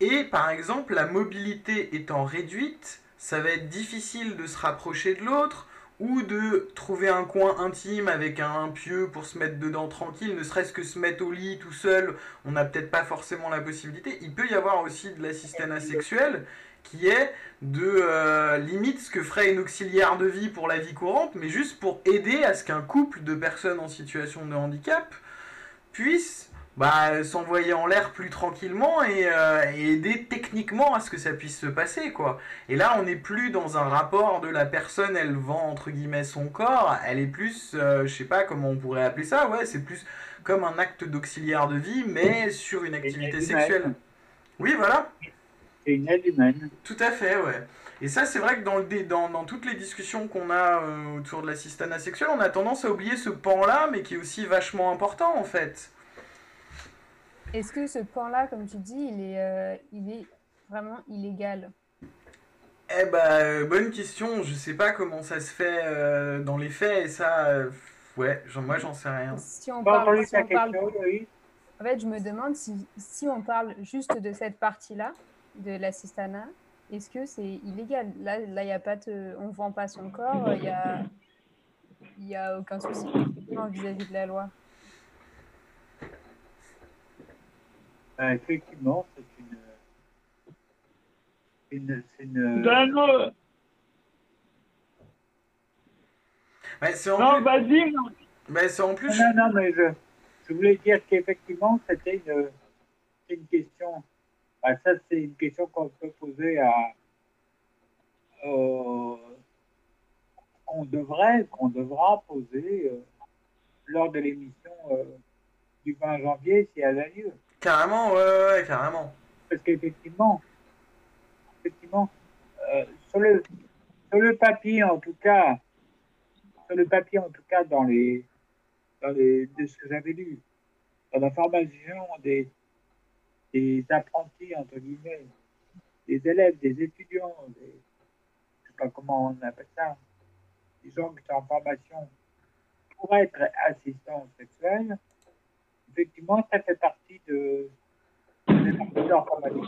et par exemple, la mobilité étant réduite, ça va être difficile de se rapprocher de l'autre, ou de trouver un coin intime avec un pieu pour se mettre dedans tranquille, ne serait-ce que se mettre au lit tout seul, on n'a peut-être pas forcément la possibilité. Il peut y avoir aussi de l'assistanat sexuel qui est de euh, limite ce que ferait une auxiliaire de vie pour la vie courante, mais juste pour aider à ce qu'un couple de personnes en situation de handicap puisse bah, s'envoyer en l'air plus tranquillement et, euh, et aider techniquement à ce que ça puisse se passer quoi. Et là on n'est plus dans un rapport de la personne elle vend entre guillemets son corps, elle est plus, euh, je sais pas comment on pourrait appeler ça, ouais c'est plus comme un acte d'auxiliaire de vie mais sur une activité sexuelle. Oui voilà. C'est une aide humaine. Tout à fait, ouais. Et ça, c'est vrai que dans, le dans, dans toutes les discussions qu'on a euh, autour de l'assistanat sexuel, on a tendance à oublier ce pan-là, mais qui est aussi vachement important, en fait. Est-ce que ce pan-là, comme tu dis, il est, euh, il est vraiment illégal? Eh bah, euh, bonne question. Je sais pas comment ça se fait euh, dans les faits, et ça, euh, ouais, j'en- moi, j'en sais rien. Si on parle, entendu si on parle- En fait, je me demande si, si on parle juste de cette partie-là, de l'assistanat, est-ce que c'est illégal? Là, là, y a pas de, on vend pas son corps, il y a, y a aucun souci vis-à-vis de la loi. Ben, Effectivement, c'est une. une, c'est une D'un autre- Ouais, c'est en Non, plus. vas-y, non. bah, c'est en plus. Non, non, non, mais je, je voulais dire qu'effectivement, c'était une, c'est une question. Bah, ça, c'est une question qu'on peut poser à. euh, qu'on devrait, qu'on devra poser euh, lors de l'émission euh, du 20 janvier si elle a lieu. Carrément, ouais, ouais, carrément. Parce qu'effectivement, effectivement, sur, le, sur le papier en tout cas, sur le papier en tout cas dans les, dans les de ce que j'avais lu, dans la formation des, des apprentis entre guillemets, des élèves, des étudiants, des, je sais pas comment on appelle ça, des gens qui sont en formation pour être assistants sexuels, effectivement, ça fait partie de, de leur formation.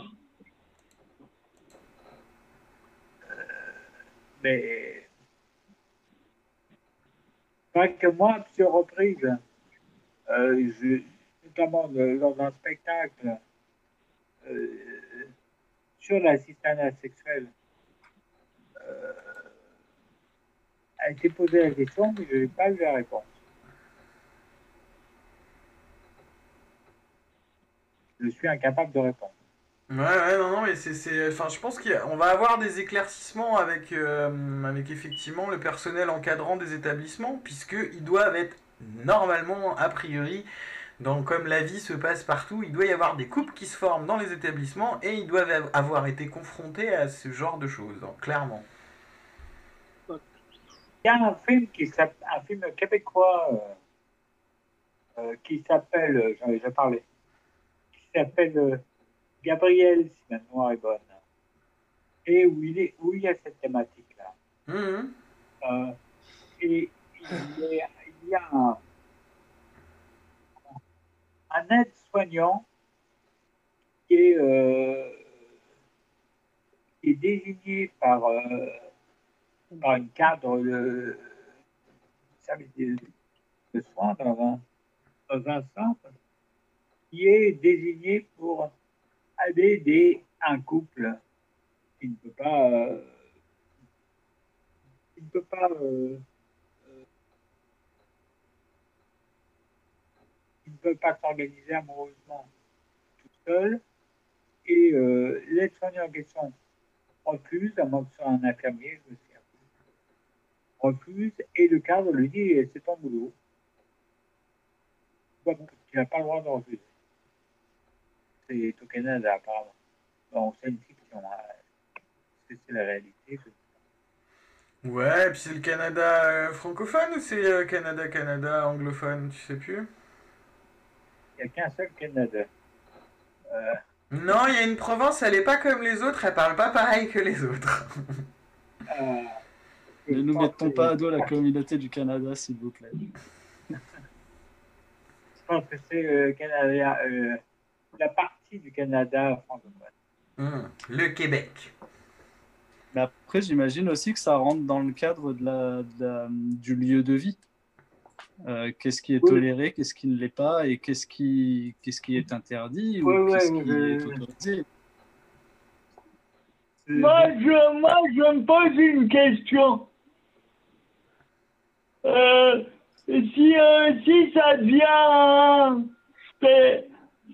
Euh, mais vrai que moi, à plusieurs reprises, euh, notamment de- dans un spectacle euh, sur l'assistanat sexuel, euh, a été posé la question, mais je n'ai pas eu la réponse. Je suis incapable de répondre. Ouais, ouais, non, non, mais c'est, c'est, enfin, je pense qu'on va avoir des éclaircissements avec, euh, avec effectivement le personnel encadrant des établissements, puisqu'ils doivent être normalement, a priori, dans, comme la vie se passe partout, il doit y avoir des couples qui se forment dans les établissements et ils doivent av- avoir été confrontés à ce genre de choses, clairement. Il y a un film qui un film québécois euh, euh, qui s'appelle, euh, j'en ai déjà parlé, qui s'appelle euh, Gabriel, si ma mémoire est bonne, et où il, est, où il y a cette thématique-là. Mhm. Et il y a, il y a un, un aide-soignant qui est, euh, qui est désigné par, euh, par une cadre de service de, soins dans un, centre qui est désigné pour aider un couple qui ne peut pas euh, qui ne peut pas euh, euh, qui ne peut pas s'organiser amoureusement tout seul et euh, l'aide-soignant en question refuse, à moins que ce soit un infirmier, je me souviens refuse et le cadre lui dit Eh, c'est ton boulot. Tu n'as pas le droit de refuser. C'est au Canada apparemment. Bon, c'est une fiction. que c'est la réalité. Ouais, et puis c'est le Canada euh, francophone ou c'est euh, Canada-Canada anglophone, tu sais plus? Il n'y a qu'un seul Canada. Euh, Non, il y a une province, elle est pas comme les autres, elle parle pas pareil que les autres. euh, Ne nous mettons que- pas à dos la communauté du Canada, s'il vous plaît. Je pense que c'est euh, Canada, euh, la partie du Canada francophone. Hmm, Le Québec. Mais après, j'imagine aussi que ça rentre dans le cadre de la, de la- du lieu de vie. Euh, qu'est-ce qui est Oui. toléré, qu'est-ce qui ne l'est pas, et qu'est-ce qui, qu'est-ce qui est interdit ou Ouais, qu'est-ce ouais, qui est autorisé. Moi, je, moi, je me pose une question. Euh, si, euh, si ça devient... c'est-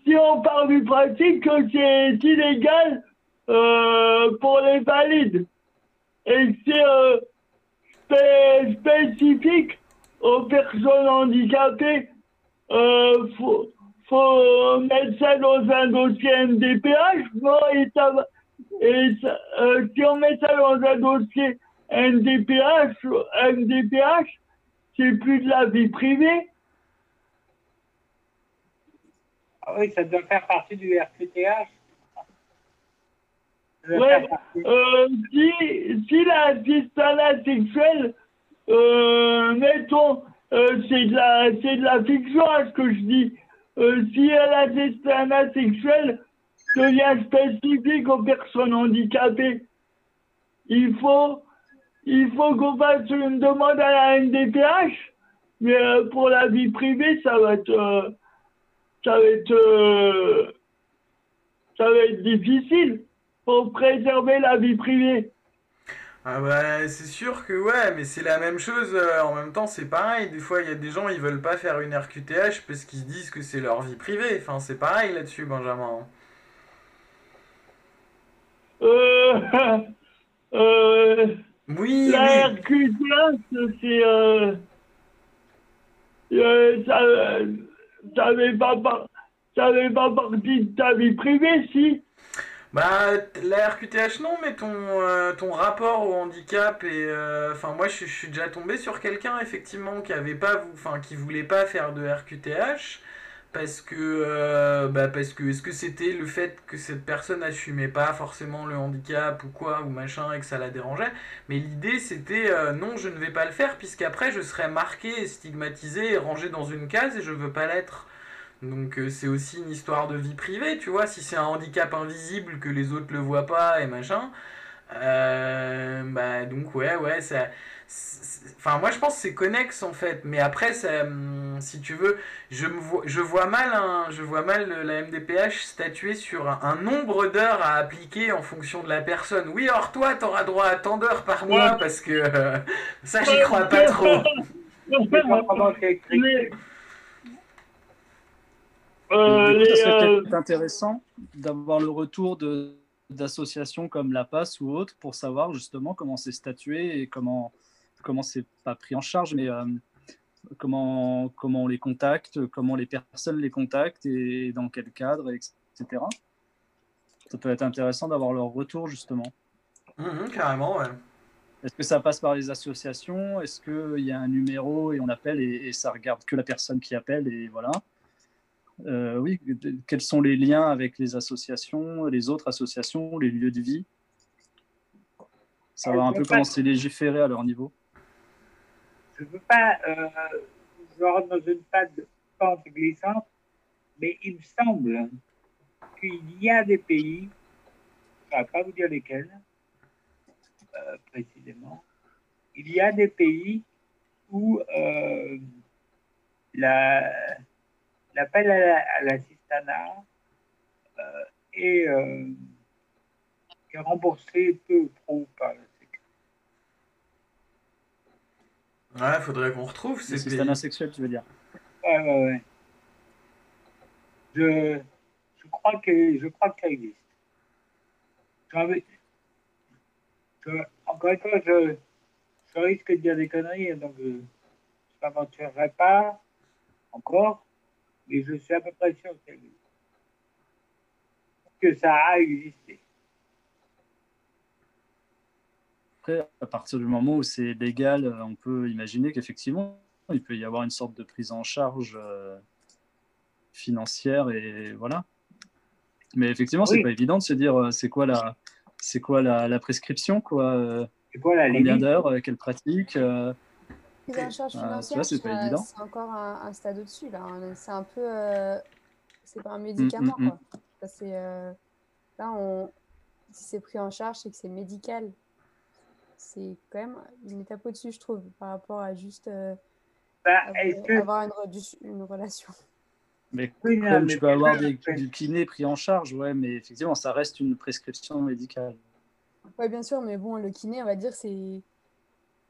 Si on part du principe que c'est illégal euh, pour les valides et que c'est euh, spé- spécifique aux personnes handicapées, euh, faut, faut mettre ça dans un dossier MDPH, non, et ça va- et ça, euh, si on met ça dans un dossier NDPH, NDPH, c'est plus de la vie privée. Ah oui, ça doit faire partie du RQTH. Ouais, partie- euh, si, si l'assistanat sexuel, euh, mettons, euh, c'est de la, c'est de la fiction, hein, ce que je dis. Euh, si l'assistanat sexuel devient spécifique aux personnes handicapées, il faut, il faut qu'on fasse une demande à la NDPH, mais euh, pour la vie privée, ça va être, euh, ça va être, euh, ça va être difficile pour préserver la vie privée. Ah bah, c'est sûr que ouais, mais c'est la même chose, euh, en même temps c'est pareil, des fois il y a des gens ils veulent pas faire une RQTH parce qu'ils disent que c'est leur vie privée, enfin c'est pareil là-dessus Benjamin. Euh, euh, oui, la. RQTH c'est... Euh, euh, ça, ça, pas, ça fait pas partie de ta vie privée si? Bah, la RQTH non, mais ton, euh, ton rapport au handicap et... euh, Enfin, moi, je, suis déjà tombé sur quelqu'un, effectivement, qui avait pas... Enfin, qui voulait pas faire de RQTH, parce que... euh, bah, parce que... Est-ce que c'était le fait que cette personne assumait pas forcément le handicap ou quoi, ou machin, et que ça la dérangeait? Mais l'idée, c'était, non, je ne vais pas le faire, puisqu'après, je serais marqué, stigmatisé, rangé dans une case, et je veux pas l'être. Donc euh, c'est aussi une histoire de vie privée, tu vois, si c'est un handicap invisible que les autres le voient pas et machin. euh, bah donc ouais, ouais, ça... Enfin moi je pense que c'est connexe en fait, mais après ça, hum, si tu veux, je me vois, je vois mal, je vois mal la MDPH statuer sur un, un nombre d'heures à appliquer en fonction de la personne. Oui, alors toi t'auras droit à tant d'heures par mois parce que euh, ça j'y crois pas trop. Mais, euh, serait euh, intéressant d'avoir le retour d'associations comme la PAS ou autres pour savoir justement comment c'est statué et comment comment c'est pas pris en charge, mais euh, comment comment on les contacte, comment les personnes les contactent et dans quel cadre, etc. Ça peut être intéressant d'avoir leur retour justement. Mhm, carrément, ouais. Est-ce que ça passe par les associations? Est-ce qu'il y a un numéro et on appelle et, et ça regarde que la personne qui appelle et voilà Oui, de- quels sont les liens avec les associations, les autres associations, les lieux de vie? Savoir un peu comment c'est légiféré à leur niveau. Je ne veux pas euh, je rentre dans une pente, pente glissante, mais il me semble qu'il y a des pays, je ne vais pas vous dire lesquels euh, précisément, il y a des pays où euh, la- l'appel à la- euh, est, euh, est remboursé peu ou prou par la Ouais, faudrait qu'on retrouve ces. L'assistanat sexuel, tu veux dire Ouais, ouais, ouais. Je, je, crois que, je crois que ça existe. J'ai envie- je- encore une fois, je, je risque de dire des conneries, donc je ne m'aventurerai pas encore, mais je suis à peu près sûr que ça existe. Que ça a existé. Après, à partir du moment où c'est légal, euh, on peut imaginer qu'effectivement, il peut y avoir une sorte de prise en charge euh, financière et voilà. Mais effectivement, c'est Oui. pas évident de se dire euh, c'est quoi la, c'est quoi la, la prescription, quoi. C'est quoi la Combien d'heures, quelle pratique Prise en charge euh, financière, c'est pas ça- évident. c'est encore un, un stade au-dessus. là. hein. C'est un peu. euh, c'est pas un médicament. mm, mm. quoi. Ça, c'est, euh, là, on, si c'est pris en charge, c'est que c'est médical. C'est quand même une étape au-dessus, je trouve, par rapport à juste euh, Bah, avoir, est-ce que- avoir une, relation. Mais Oui, comme mais tu peux avoir des, du kiné pris en charge, ouais, mais effectivement, ça reste une prescription médicale. Oui, bien sûr, mais bon, le kiné, on va dire, c'est.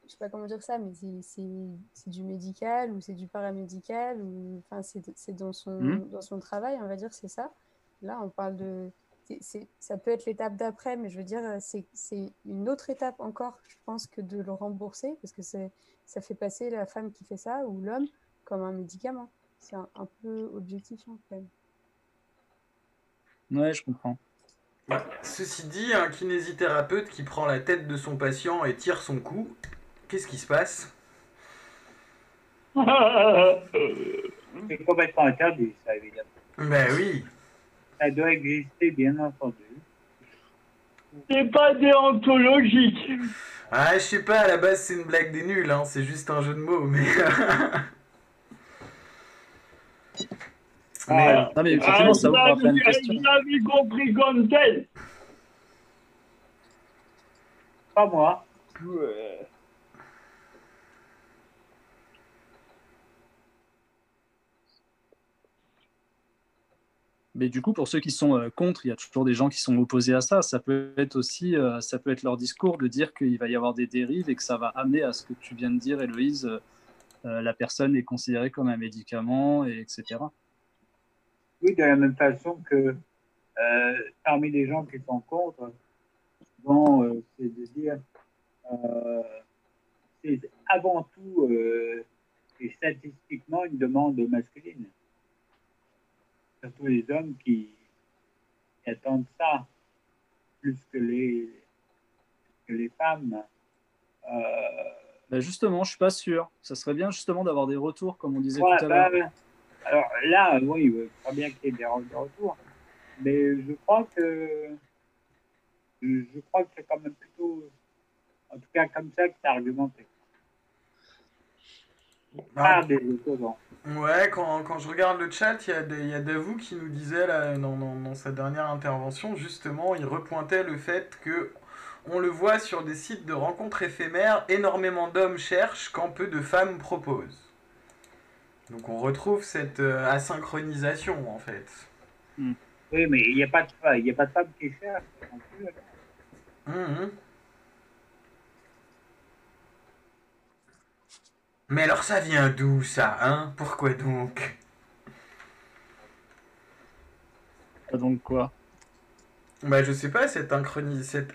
Je sais pas comment dire ça, mais c'est- c'est c'est du médical ou c'est du paramédical, ou enfin, c'est c'est dans, son Mhm. dans son travail, on va dire, c'est ça. Là, on parle de. c'est- c'est- ça peut être l'étape d'après, mais je veux dire, c'est c'est une autre étape encore, je pense, que de le rembourser, parce que c'est ça fait passer la femme qui fait ça ou l'homme comme un médicament. C'est un, un peu objectifiant, quand même. Ouais, je comprends. Ceci dit, un kinésithérapeute qui prend la tête de son patient et tire son cou, qu'est-ce qui se passe C'est complètement interdit, ça, évidemment. Ben oui. Ça doit exister, bien entendu. C'est pas déontologique. Ah, je sais pas, à la base c'est une blague des nuls, hein, c'est juste un jeu de mots, mais... mais... Ah, Non, mais effectivement, ça ouvre plein de questions. Compris comme tel. Pas moi. Mais du coup, pour ceux qui sont euh, contre, il y a toujours des gens qui sont opposés à ça. Ça peut être aussi, euh, ça peut être leur discours de dire qu'il va y avoir des dérives et que ça va amener à ce que tu viens de dire, Héloïse. euh, la personne est considérée comme un médicament, et etc. Oui, de la même façon que parmi les gens qui sont contre, euh, c'est de dire, c'est avant tout et statistiquement une demande masculine. Surtout les hommes qui, qui attendent ça plus que les, que les femmes. Euh, Ben justement, je suis pas sûr. Ça serait bien justement d'avoir des retours, comme on disait tout à bah, l'heure. alors là, oui, très bien qu'il y ait des re- des retours. Mais je crois que je je crois que c'est quand même plutôt, en tout cas comme ça que c'est argumenté. Par des opposants. Ouais, quand, quand je regarde le chat, il y a, des- il y a Davou qui nous disait là, dans, dans- dans sa dernière intervention, justement, il repointait le fait que on le voit sur des sites de rencontres éphémères, énormément d'hommes cherchent quand peu de femmes proposent. Donc on retrouve cette euh, asynchronisation en fait. Oui, mais il n'y a pas de femmes, il y a pas de femmes qui cherchent non plus. Mais alors ça vient d'où ça, hein? Pourquoi donc? Ah, Donc quoi? Bah je sais pas, cette,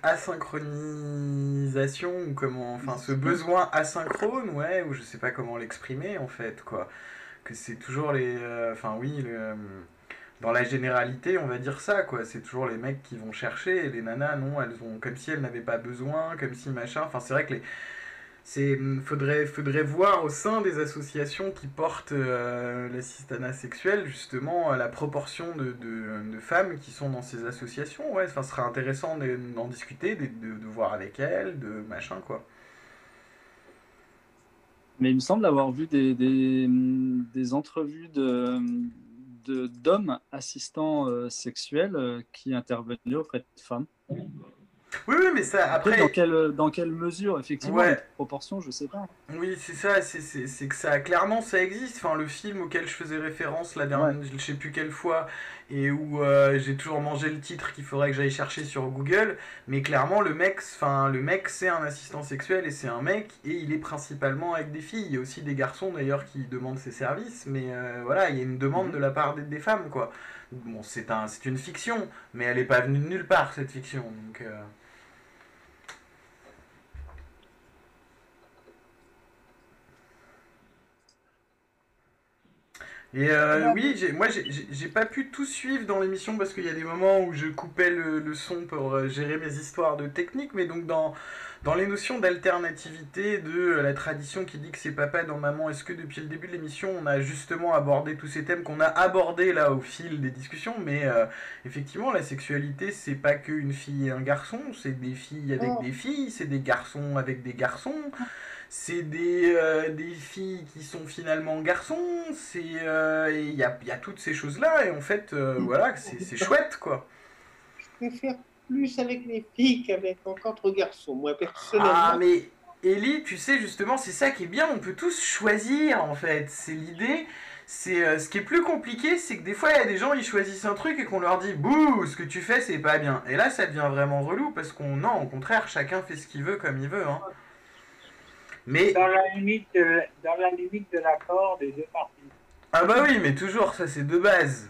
asynchronisation, ou comment, enfin ce besoin asynchrone, ouais, ou je sais pas comment l'exprimer en fait, quoi. Que c'est toujours les... euh, Enfin oui, le, euh, dans la généralité, on va dire ça, quoi. C'est toujours les mecs qui vont chercher, et les nanas, non, elles ont... Comme si elles n'avaient pas besoin, comme si machin... Enfin c'est vrai que les... C'est, faudrait, faudrait voir au sein des associations qui portent euh, l'assistanat justement, euh, la proportion de, de- femmes qui sont dans ces associations. Ouais, enfin, ce serait intéressant de- d'en discuter, de, de- voir avec elles, de machin, quoi. Mais il me semble avoir vu des, des, des entrevues de- d'hommes assistants euh, sexuels euh, qui intervenaient auprès de femmes. Oui, oui, mais ça, après... dans, quelle, dans quelle mesure, effectivement, Ouais. les proportions, je sais pas. Oui, c'est ça, c'est- que ça, clairement, ça existe. Enfin, le film auquel je faisais référence la dernière, je sais plus quelle fois, et où euh, j'ai toujours mangé le titre qu'il faudrait que j'aille chercher sur Google, mais clairement, le mec, enfin, le mec, c'est un assistant sexuel et c'est un mec, et il est principalement avec des filles. Il y a aussi des garçons d'ailleurs qui demandent ses services, mais euh, voilà, il y a une demande de la part des, des femmes, quoi. Bon, c'est un, c'est une fiction, mais elle est pas venue de nulle part cette fiction, donc. euh, Et euh, oui, moi j'ai- pas pu tout suivre dans l'émission parce qu'il y a des moments où je coupais le, le son pour euh, gérer mes histoires de technique, mais donc dans, dans les notions d'alternativité, de euh, la tradition qui dit que c'est papa dans maman, est-ce que depuis le début de l'émission on a justement abordé tous ces thèmes qu'on a abordés là au fil des discussions, mais euh, effectivement la sexualité c'est pas qu'une fille et un garçon, c'est des filles avec Oh. des filles, c'est des garçons avec des garçons. C'est des, euh, des filles qui sont finalement garçons, c'est euh, il y a, y a toutes ces choses-là, et en fait, euh, voilà, c'est chouette, quoi. Je préfère plus avec les filles qu'avec qu'entre garçons, moi personnellement. Ah, mais Ellie, tu sais, justement, c'est ça qui est bien, on peut tous choisir, en fait, c'est l'idée. C'est ce qui est plus compliqué, c'est que des fois il y a des gens ils choisissent un truc et qu'on leur dit bouh, ce que tu fais c'est pas bien. Et là ça devient vraiment relou parce qu'on non, au contraire, chacun fait ce qu'il veut comme il veut. Hein. Mais Dans la limite, de- dans la limite de l'accord des deux parties. Ah bah oui, mais toujours, ça c'est de base.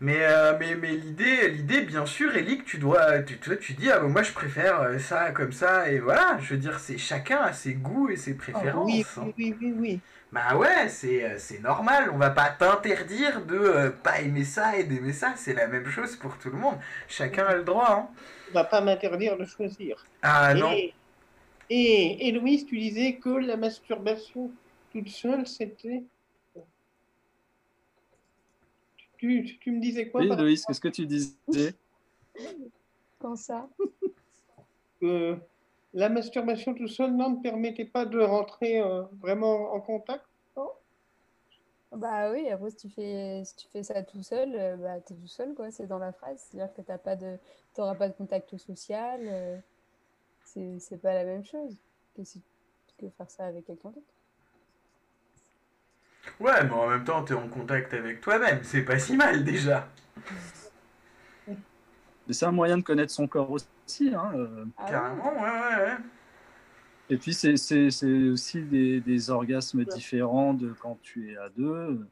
Mais, euh, mais, mais l'idée, l'idée, bien sûr, Ellie, que tu dois, tu, toi, tu dis, ah bah moi je préfère euh, ça comme ça, et voilà, je veux dire, c'est chacun a ses goûts et ses préférences. oui, hein. oui, oui, oui, oui. Bah ouais, c'est, euh, c'est normal, on va pas t'interdire de euh, pas aimer ça et d'aimer ça, c'est la même chose pour tout le monde. Chacun a le droit, hein. On va pas m'interdire de choisir. Ah et, non. Et Héloïse, tu disais que la masturbation toute seule, c'était. Tu, tu, tu me disais quoi Oui, rapport qu'est-ce que tu disais? Quand ça que la masturbation tout seul non, ne permettait pas de rentrer euh, vraiment en contact non? Bah oui, après si tu fais, si tu fais ça tout seul, euh, bah t'es tout seul quoi, c'est dans la phrase. C'est-à-dire que t'as pas de, t'auras pas de contact social. euh, c'est pas la même chose que si que faire ça avec quelqu'un d'autre. Ouais, mais en même temps, t'es en contact avec toi-même, c'est pas si mal déjà. Mais c'est un moyen de connaître son corps aussi. Hein, euh. Carrément, ouais, ouais, ouais. Et puis, c'est aussi des, des orgasmes différents de quand tu es à deux.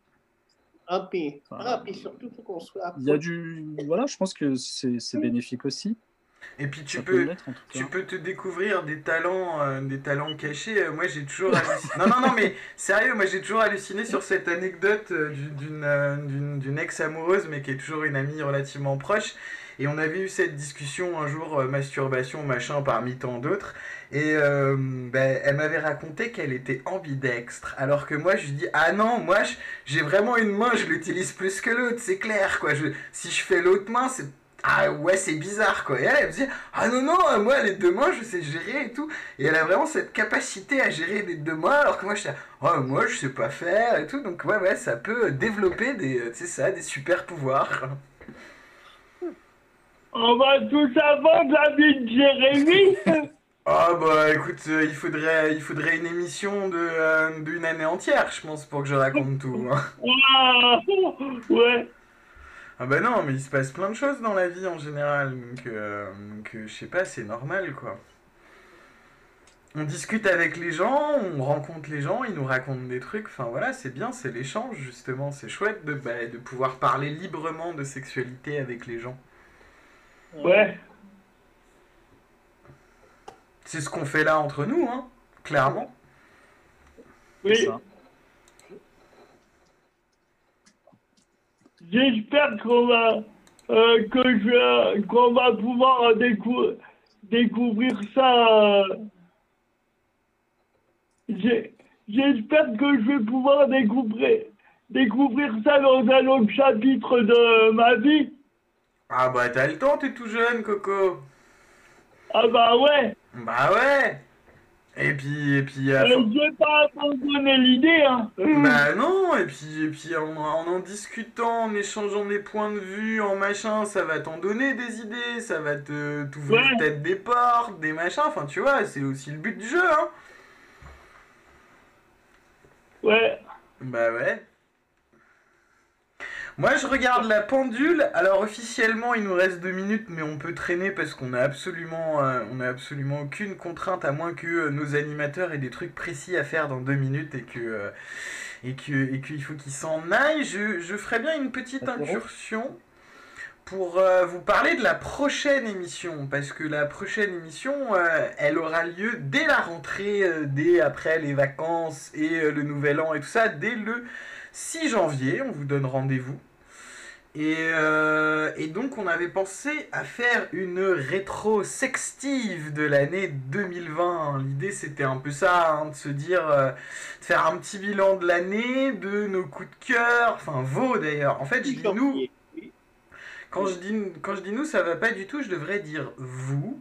Ah, puis, Enfin, ah, puis surtout, il faut qu'on soit. Il y a du. Voilà, je pense que c'est c'est bénéfique aussi. Et puis tu peux, tu peux te découvrir des talents, euh, des talents cachés. Euh, Moi, j'ai toujours halluciné. non, non, non, mais sérieux, moi, j'ai toujours halluciné sur cette anecdote euh, du- d'une d'une d'une ex-amoureuse, mais qui est toujours une amie relativement proche. Et on avait eu cette discussion un jour, euh, masturbation, machin, parmi tant d'autres. Et euh, ben, elle m'avait raconté qu'elle était ambidextre. Alors que moi, je lui dis, ah non, moi, j'ai vraiment une main, je l'utilise plus que l'autre, c'est clair, quoi. Je, si je fais l'autre main, c'est ah ouais, c'est bizarre quoi. Et elle, elle me dit Ah non, non, euh, moi les deux mains, je sais gérer et tout. Et elle a vraiment cette capacité à gérer les deux mains, alors que moi je Oh, moi je sais pas faire et tout. Donc ouais, ouais, ça peut développer des, euh, ça, des super pouvoirs. On va tous avoir de la vie de Jérémy. Ah bah écoute, euh, il, faudrait, il faudrait une émission de, euh, d'une année entière, je pense, pour que je raconte tout. hein. Ah, ouais. Ah bah non, mais il se passe plein de choses dans la vie en général, donc, euh, donc, je sais pas, c'est normal quoi. On discute avec les gens, on rencontre les gens, ils nous racontent des trucs, enfin voilà, c'est bien, c'est l'échange justement, c'est chouette de, bah, de pouvoir parler librement de sexualité avec les gens. Ouais. C'est ce qu'on fait là entre nous, hein, clairement. Oui. C'est ça. J'espère qu'on va, euh, que je, qu'on va pouvoir décou- découvrir ça. euh, J'espère que je vais pouvoir découvrir, découvrir ça dans un autre chapitre de ma vie. Ah bah t'as le temps, t'es tout jeune, Coco. Ah bah ouais. Bah ouais. Et puis, et puis, à Euh, for- je vais pas abandonner l'idée. Hein. Bah non, et puis, et puis en, en en discutant, en échangeant des points de vue, en machin, ça va t'en donner des idées, ça va te t'ouvrir Ouais. peut-être des portes, des machins, enfin tu vois, c'est aussi le but du jeu, hein. Ouais. Bah ouais. Moi je regarde la pendule, alors officiellement il nous reste deux minutes mais on peut traîner parce qu'on a absolument euh, on a absolument aucune contrainte à moins que euh, nos animateurs aient des trucs précis à faire dans deux minutes et que euh, et que et qu'il faut qu'ils s'en aillent. Je, je ferai bien une petite incursion pour euh, vous parler de la prochaine émission parce que la prochaine émission euh, elle aura lieu dès la rentrée, euh, dès après les vacances et le nouvel an et tout ça, dès le 6 janvier, on vous donne rendez-vous. Et, euh, et donc on avait pensé à faire une rétro sextive de l'année 2020. L'idée c'était un peu ça, hein, de se dire, euh, de faire un petit bilan de l'année, de nos coups de cœur, enfin vos d'ailleurs. En fait je dis nous, quand je dis, quand je dis nous, ça va pas du tout, je devrais dire vous.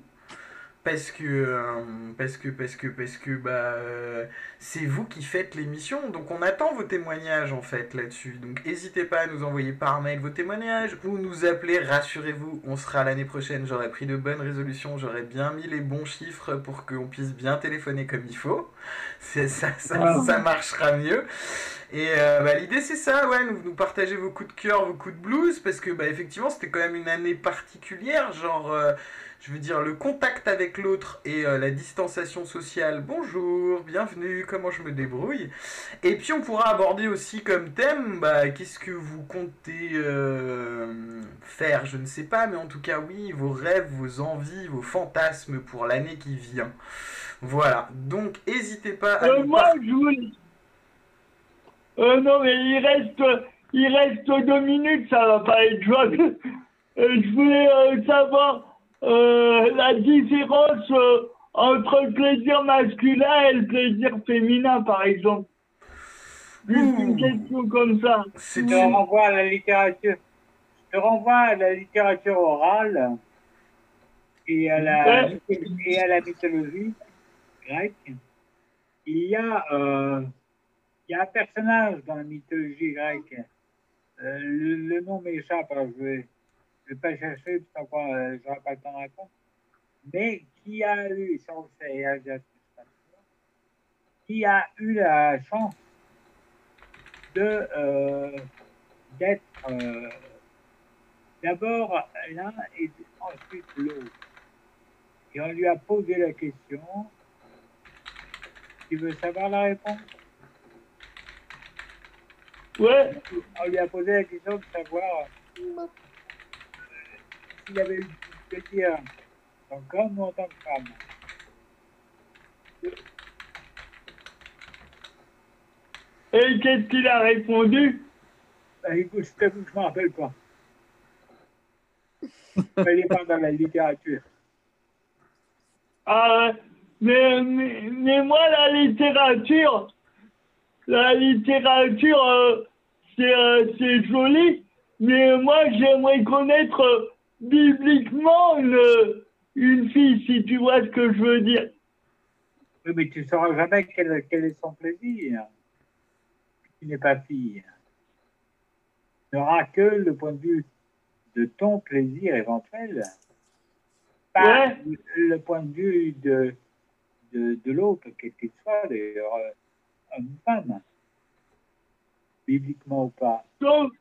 Parce que, euh, parce que, parce que, parce que, bah, euh, c'est vous qui faites l'émission, donc on attend vos témoignages en fait là-dessus. Donc n'hésitez pas à nous envoyer par mail vos témoignages ou nous appeler, rassurez-vous, on sera l'année prochaine, j'aurai pris de bonnes résolutions, j'aurai bien mis les bons chiffres pour qu'on puisse bien téléphoner comme il faut. C'est ça, ça, ça marchera mieux. Et euh, bah, l'idée c'est ça, ouais, nous, nous partager vos coups de cœur, vos coups de blues, parce que bah, effectivement c'était quand même une année particulière, genre, je veux dire, le contact avec l'autre et euh, la distanciation sociale, bonjour, bienvenue, comment je me débrouille. Et puis on pourra aborder aussi comme thème, bah, qu'est-ce que vous comptez euh, faire, je ne sais pas, mais en tout cas oui, vos rêves, vos envies, vos fantasmes pour l'année qui vient. Voilà, donc n'hésitez pas à... Euh, moi, je. Euh, non, mais il reste, il reste deux minutes, ça va pas être jouable. Euh, je voulais euh, savoir la différence euh, entre le plaisir masculin et le plaisir féminin, par exemple. Juste une question comme ça. Je te renvoie à la littérature. Je te renvoie à la littérature orale et à la, Ouais. et à la mythologie grecque. Il y a, euh, il y a un personnage dans la mythologie grecque. Euh, le, le nom m'échappe, alors je vais, je vais pas chercher, parce que euh, j'aurai pas le temps de répondre. Mais qui a eu, ça on le sait, et Alsace, qui a eu la chance de euh, d'être euh, d'abord l'un et ensuite l'autre. Et on lui a posé la question. Tu veux savoir la réponse? Ouais. On lui a posé la question de savoir euh, s'il avait eu du plaisir tant qu'homme ou en tant que femme Et qu'est-ce qu'il a répondu? Bah, écoute, je je m'en rappelle pas. Il est pas dans la littérature. Ah, mais, mais, mais moi, la littérature, la littérature, euh, c'est euh, c'est joli, mais moi, j'aimerais connaître euh, bibliquement une, une fille, si tu vois ce que je veux dire. Oui, mais tu ne sauras jamais quel, quel est son plaisir. Tu n'es pas fille. Tu n'auras que le point de vue de ton plaisir éventuel, pas Ouais. le, le point de vue de, de, de l'autre, quel qu'il soit, d'ailleurs, euh, homme ou femme, bibliquement ou pas. Sauf,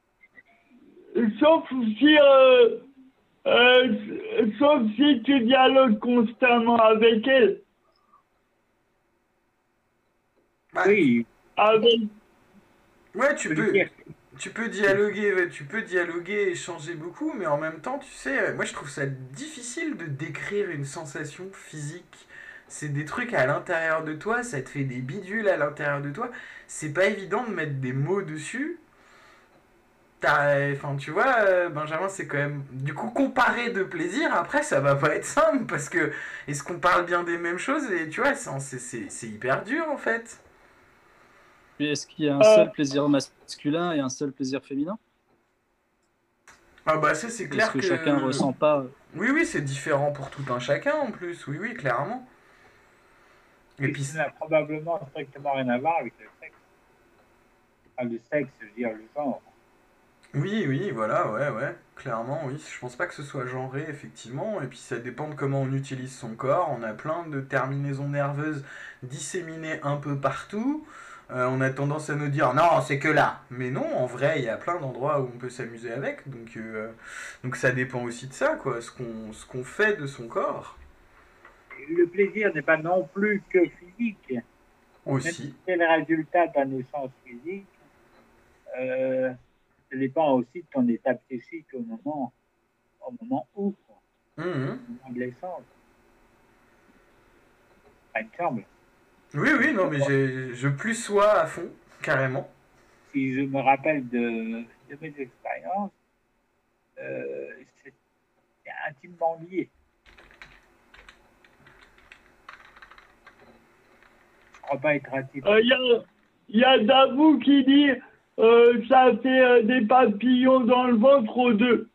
sauf si, euh, euh, sauf si tu dialogues constamment avec elle. Oui, Avec, Ouais, tu peux, tu peux dialoguer, tu peux dialoguer, échanger beaucoup, mais en même temps, tu sais, euh, moi je trouve ça difficile de décrire une sensation physique. C'est des trucs à l'intérieur de toi, ça te fait des bidules à l'intérieur de toi. C'est pas évident de mettre des mots dessus. Enfin, tu vois, euh, Benjamin, c'est quand même. Du coup, comparer de plaisir, après, ça va pas être simple parce que. Est-ce qu'on parle bien des mêmes choses? Et tu vois, c'est c'est- c'est hyper dur en fait. Est-ce qu'il y a un Euh. seul plaisir masculin et un seul plaisir féminin? Ah bah, ça, c'est clair Est-ce que, que. chacun ressent pas Oui, oui, c'est différent pour tout un chacun en plus, oui, oui, clairement. Et Et puis, ça n'a probablement strictement rien à voir avec le sexe. Enfin, le sexe, je veux dire le genre. Oui, oui, voilà, ouais, ouais, clairement, oui. Je pense pas que ce soit genré, effectivement. Et puis, ça dépend de comment on utilise son corps. On a plein de terminaisons nerveuses disséminées un peu partout. Euh, on a tendance à nous dire non, c'est que là. Mais non, en vrai, il y a plein d'endroits où on peut s'amuser avec. Donc, euh, donc ça dépend aussi de ça, quoi, ce qu'on ce qu'on fait de son corps. Le plaisir n'est pas non plus que physique. Aussi. si c'est le résultat d'un essence physique, euh, ça dépend aussi de ton état psychique au moment, au moment où, quoi, Mhm. au moment de l'essence. Il me semble. Oui, oui, non, mais j'ai- je plus sois à fond, carrément. Si je me rappelle de, de mes expériences, euh, c'est intimement lié. Je crois pas être atypique. il y a, y a Davou qui dit euh, ça fait euh, des papillons dans le ventre aux deux.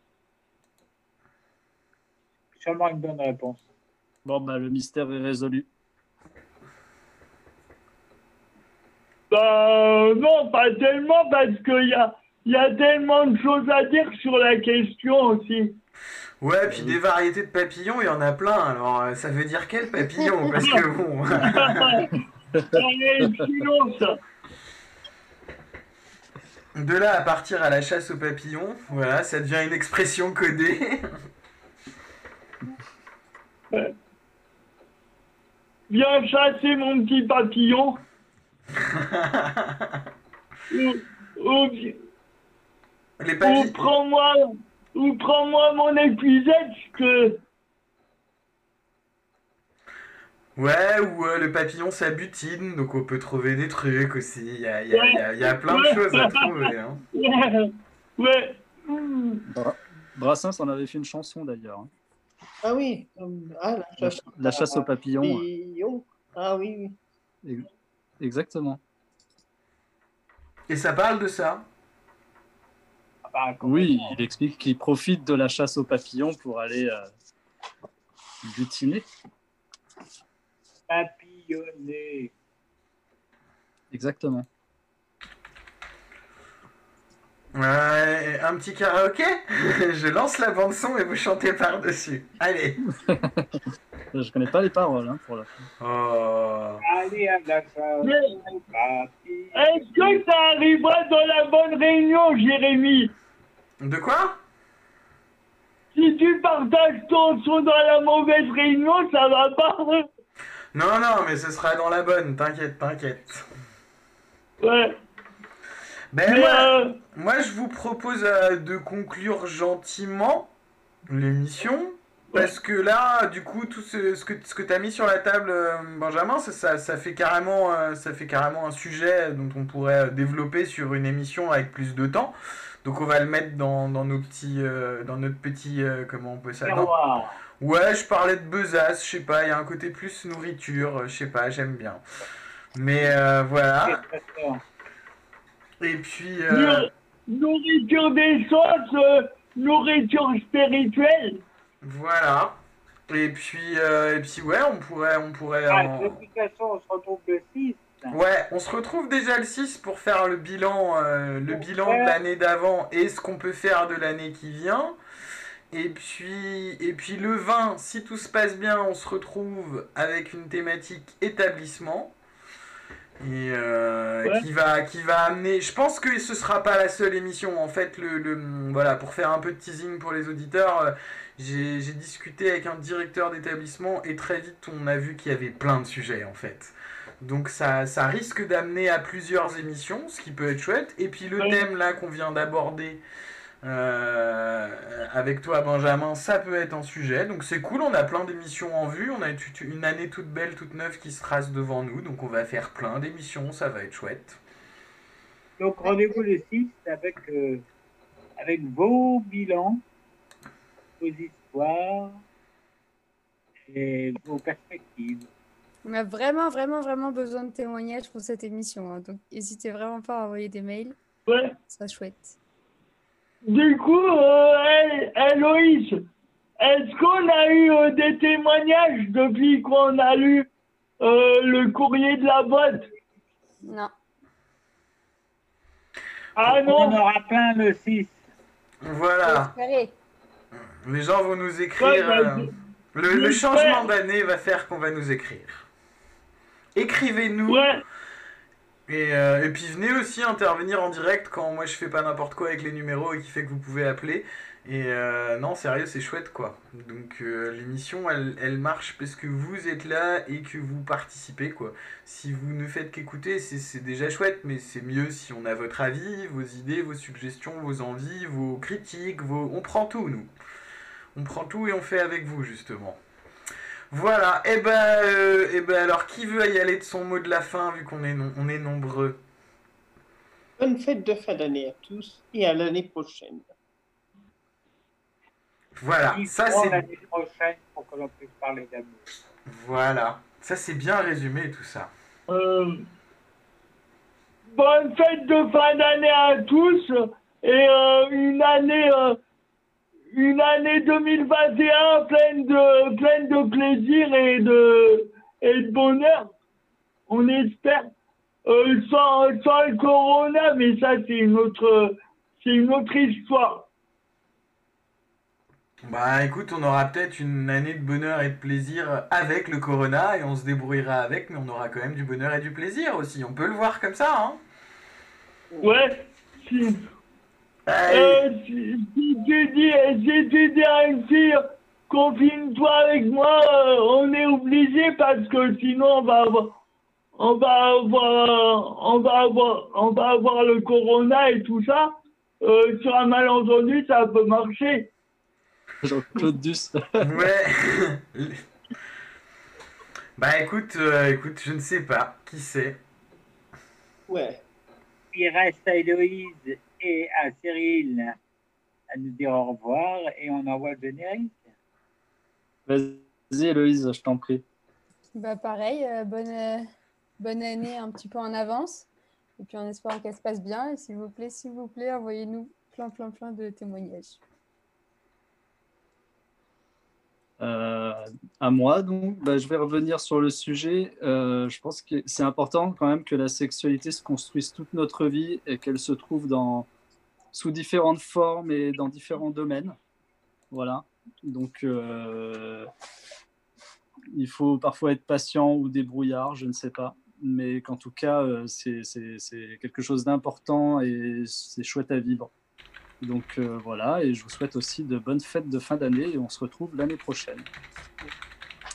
Seulement une bonne réponse. Bon, bah, le mystère est résolu. Bah, non, pas tellement, parce qu'il y a, y a tellement de choses à dire sur la question aussi. Ouais, puis des variétés de papillons, il y en a plein. Alors, euh, ça veut dire quel papillon? Parce que bon. Allez, sinon, ça. De là à partir à la chasse aux papillons, voilà, ça devient une expression codée. Viens chasser mon petit papillon. ou, ou, Les ou papillons. prends-moi ou prends-moi mon épuisette que Ouais, ou euh, le papillon ça butine, donc on peut trouver des trucs aussi. Il y a, il y a- il y a- il y a plein de choses à trouver. Hein. ouais Bra- Brassens en avait fait une chanson d'ailleurs. hein. Ah oui, ah, la chasse, La chasse aux papillons. Ah oui, oui. Ex- Exactement. Et ça parle de ça? Ah bah, Oui, il explique qu'il profite de la chasse aux papillons pour aller euh, butiner. Papillonner. Exactement. Ouais, un petit karaoké Je lance la bande son et vous chantez par-dessus. Allez. Je connais pas les paroles hein, pour la fin. Oh. Allez à la papillons. est-ce que ça arrivera dans la bonne réunion, Jérémy? De quoi? Si tu partages ton son dans la mauvaise réunion, ça va pas. Non, non, mais ce sera dans la bonne, t'inquiète, t'inquiète. Ouais. Ben Mais moi, euh, moi, je vous propose euh, de conclure gentiment l'émission. Parce que là, du coup, tout ce, ce que, ce que tu as mis sur la table, euh, Benjamin, ça, ça, ça fait carrément, ça fait carrément un sujet dont on pourrait développer sur une émission avec plus de temps. Donc on va le mettre dans, dans nos petits, euh, dans notre petit, euh, comment on peut ça dans-. Ouais, je parlais de besace, je sais pas, il y a un côté plus nourriture, euh, je sais pas, j'aime bien. Mais euh, voilà. Et puis, euh, Nour- Nourriture des sens, nourriture spirituelle. voilà. Et puis, euh, et puis ouais, on pourrait, on pourrait. Ah, en- de toute façon, on se retrouve le 6. Ouais, on se retrouve déjà le 6 pour faire le bilan, euh, le bilan de l'année d'avant et ce qu'on peut faire de l'année qui vient. Et puis, et puis le 20, si tout se passe bien, on se retrouve avec une thématique établissement. Et euh, Ouais. qui, va, qui va amener. Je pense que ce sera pas la seule émission. En fait, le, le- voilà, pour faire un peu de teasing pour les auditeurs, euh, j'ai j'ai discuté avec un directeur d'établissement et très vite on a vu qu'il y avait plein de sujets en fait. Donc ça, ça risque d'amener à plusieurs émissions, ce qui peut être chouette. Et puis le thème là qu'on vient d'aborder euh, avec toi Benjamin, ça peut être un sujet. Donc c'est cool, on a plein d'émissions en vue. On a une année toute belle, toute neuve qui se trace devant nous. Donc on va faire plein d'émissions, ça va être chouette. Donc rendez-vous le 6 avec, euh, avec vos bilans, vos histoires et vos perspectives. On a vraiment, vraiment, vraiment besoin de témoignages pour cette émission. hein. Donc, n'hésitez vraiment pas à envoyer des mails. Ouais. Ça sera chouette. Du coup, euh, Héloïse, est-ce qu'on a eu euh, des témoignages depuis qu'on a lu euh, le courrier de la boîte? Non. Ah non On en aura plein le 6. Voilà. Les gens vont nous écrire. Ouais, bah, euh, le, changement d'année va faire qu'on va nous écrire. Écrivez-nous. Et, euh, et puis venez aussi intervenir en direct quand moi je fais pas n'importe quoi avec les numéros et qui fait que vous pouvez appeler. Et euh, non, sérieux, c'est chouette quoi. Donc euh, l'émission elle, elle marche parce que vous êtes là et que vous participez quoi. Si vous ne faites qu'écouter, c'est déjà chouette, mais c'est mieux si on a votre avis, vos idées, vos suggestions, vos envies, vos critiques, vos... on prend tout nous. On prend tout et on fait avec vous justement. Voilà, et ben, euh, eh ben alors qui veut y aller de son mot de la fin vu qu'on est, non- on est nombreux? Bonne fête de fin d'année à tous et à l'année prochaine. Voilà, ça c'est l'année prochaine pour que l'on puisse parler d'amour. voilà, ça c'est bien résumé tout ça. Euh, bonne fête de fin d'année à tous et euh, une année euh, une année 2021 pleine de pleine de plaisir et de et de bonheur. On espère Euh, sans, sans le corona, mais ça c'est une autre c'est une autre histoire. Bah écoute, on aura peut-être une année de bonheur et de plaisir avec le corona et on se débrouillera avec, mais on aura quand même du bonheur et du plaisir aussi. On peut le voir comme ça, hein? Ouais. Si, euh, si, si tu dis, si tu dis à une fille, confine-toi avec moi, euh, on est obligé parce que sinon on va avoir, on va avoir, on va avoir, on va avoir le corona et tout ça. Euh, sur un malentendu, ça peut marcher. Jean-Claude Duss. Ouais. bah écoute, euh, écoute, je ne sais pas. Qui sait? Ouais. Il reste à Héloïse et à Cyril à nous dire au revoir et on envoie le générique. Vas-y, Héloïse, je t'en prie. Bah pareil, euh, bonne, euh, bonne année un petit peu en avance. Et puis en espérant qu'elle se passe bien. Et s'il vous plaît, s'il vous plaît, envoyez-nous plein, plein, plein de témoignages. Euh, à moi, donc, bah, je vais revenir sur le sujet. Euh, je pense que c'est important quand même que la sexualité se construise toute notre vie et qu'elle se trouve dans, sous différentes formes et dans différents domaines. Voilà. Donc, euh, il faut parfois être patient ou débrouillard, je ne sais pas. Mais qu'en tout cas, euh, c'est quelque chose d'important et c'est chouette à vivre. Donc euh, voilà, et je vous souhaite aussi de bonnes fêtes de fin d'année et on se retrouve l'année prochaine.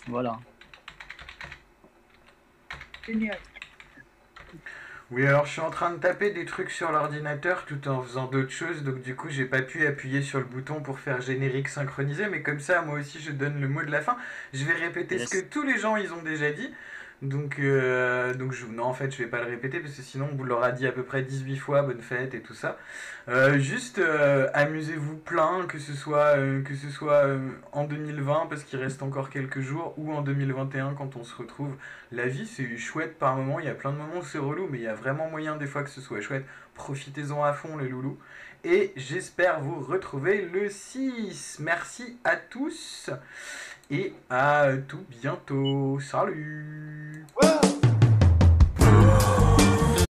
Voilà. Génial. Oui, alors je suis en train de taper des trucs sur l'ordinateur tout en faisant d'autres choses, donc du coup j'ai pas pu appuyer sur le bouton pour faire générique synchronisé, mais comme ça moi aussi je donne le mot de la fin. Je vais répéter Yes. ce que tous les gens ils ont déjà dit. Donc, euh, donc je, non en fait je vais pas le répéter parce que sinon on vous l'aura dit à peu près 18 fois, bonne fête et tout ça. Euh, juste euh, amusez-vous plein, que ce soit, que ce soit en 2020 parce qu'il reste encore quelques jours ou en 2021 quand on se retrouve. La vie c'est chouette par moment, il y a plein de moments où c'est relou mais il y a vraiment moyen des fois que ce soit chouette. Profitez-en à fond les loulous. Et j'espère vous retrouver le 6. Merci à tous et à tout bientôt. Salut!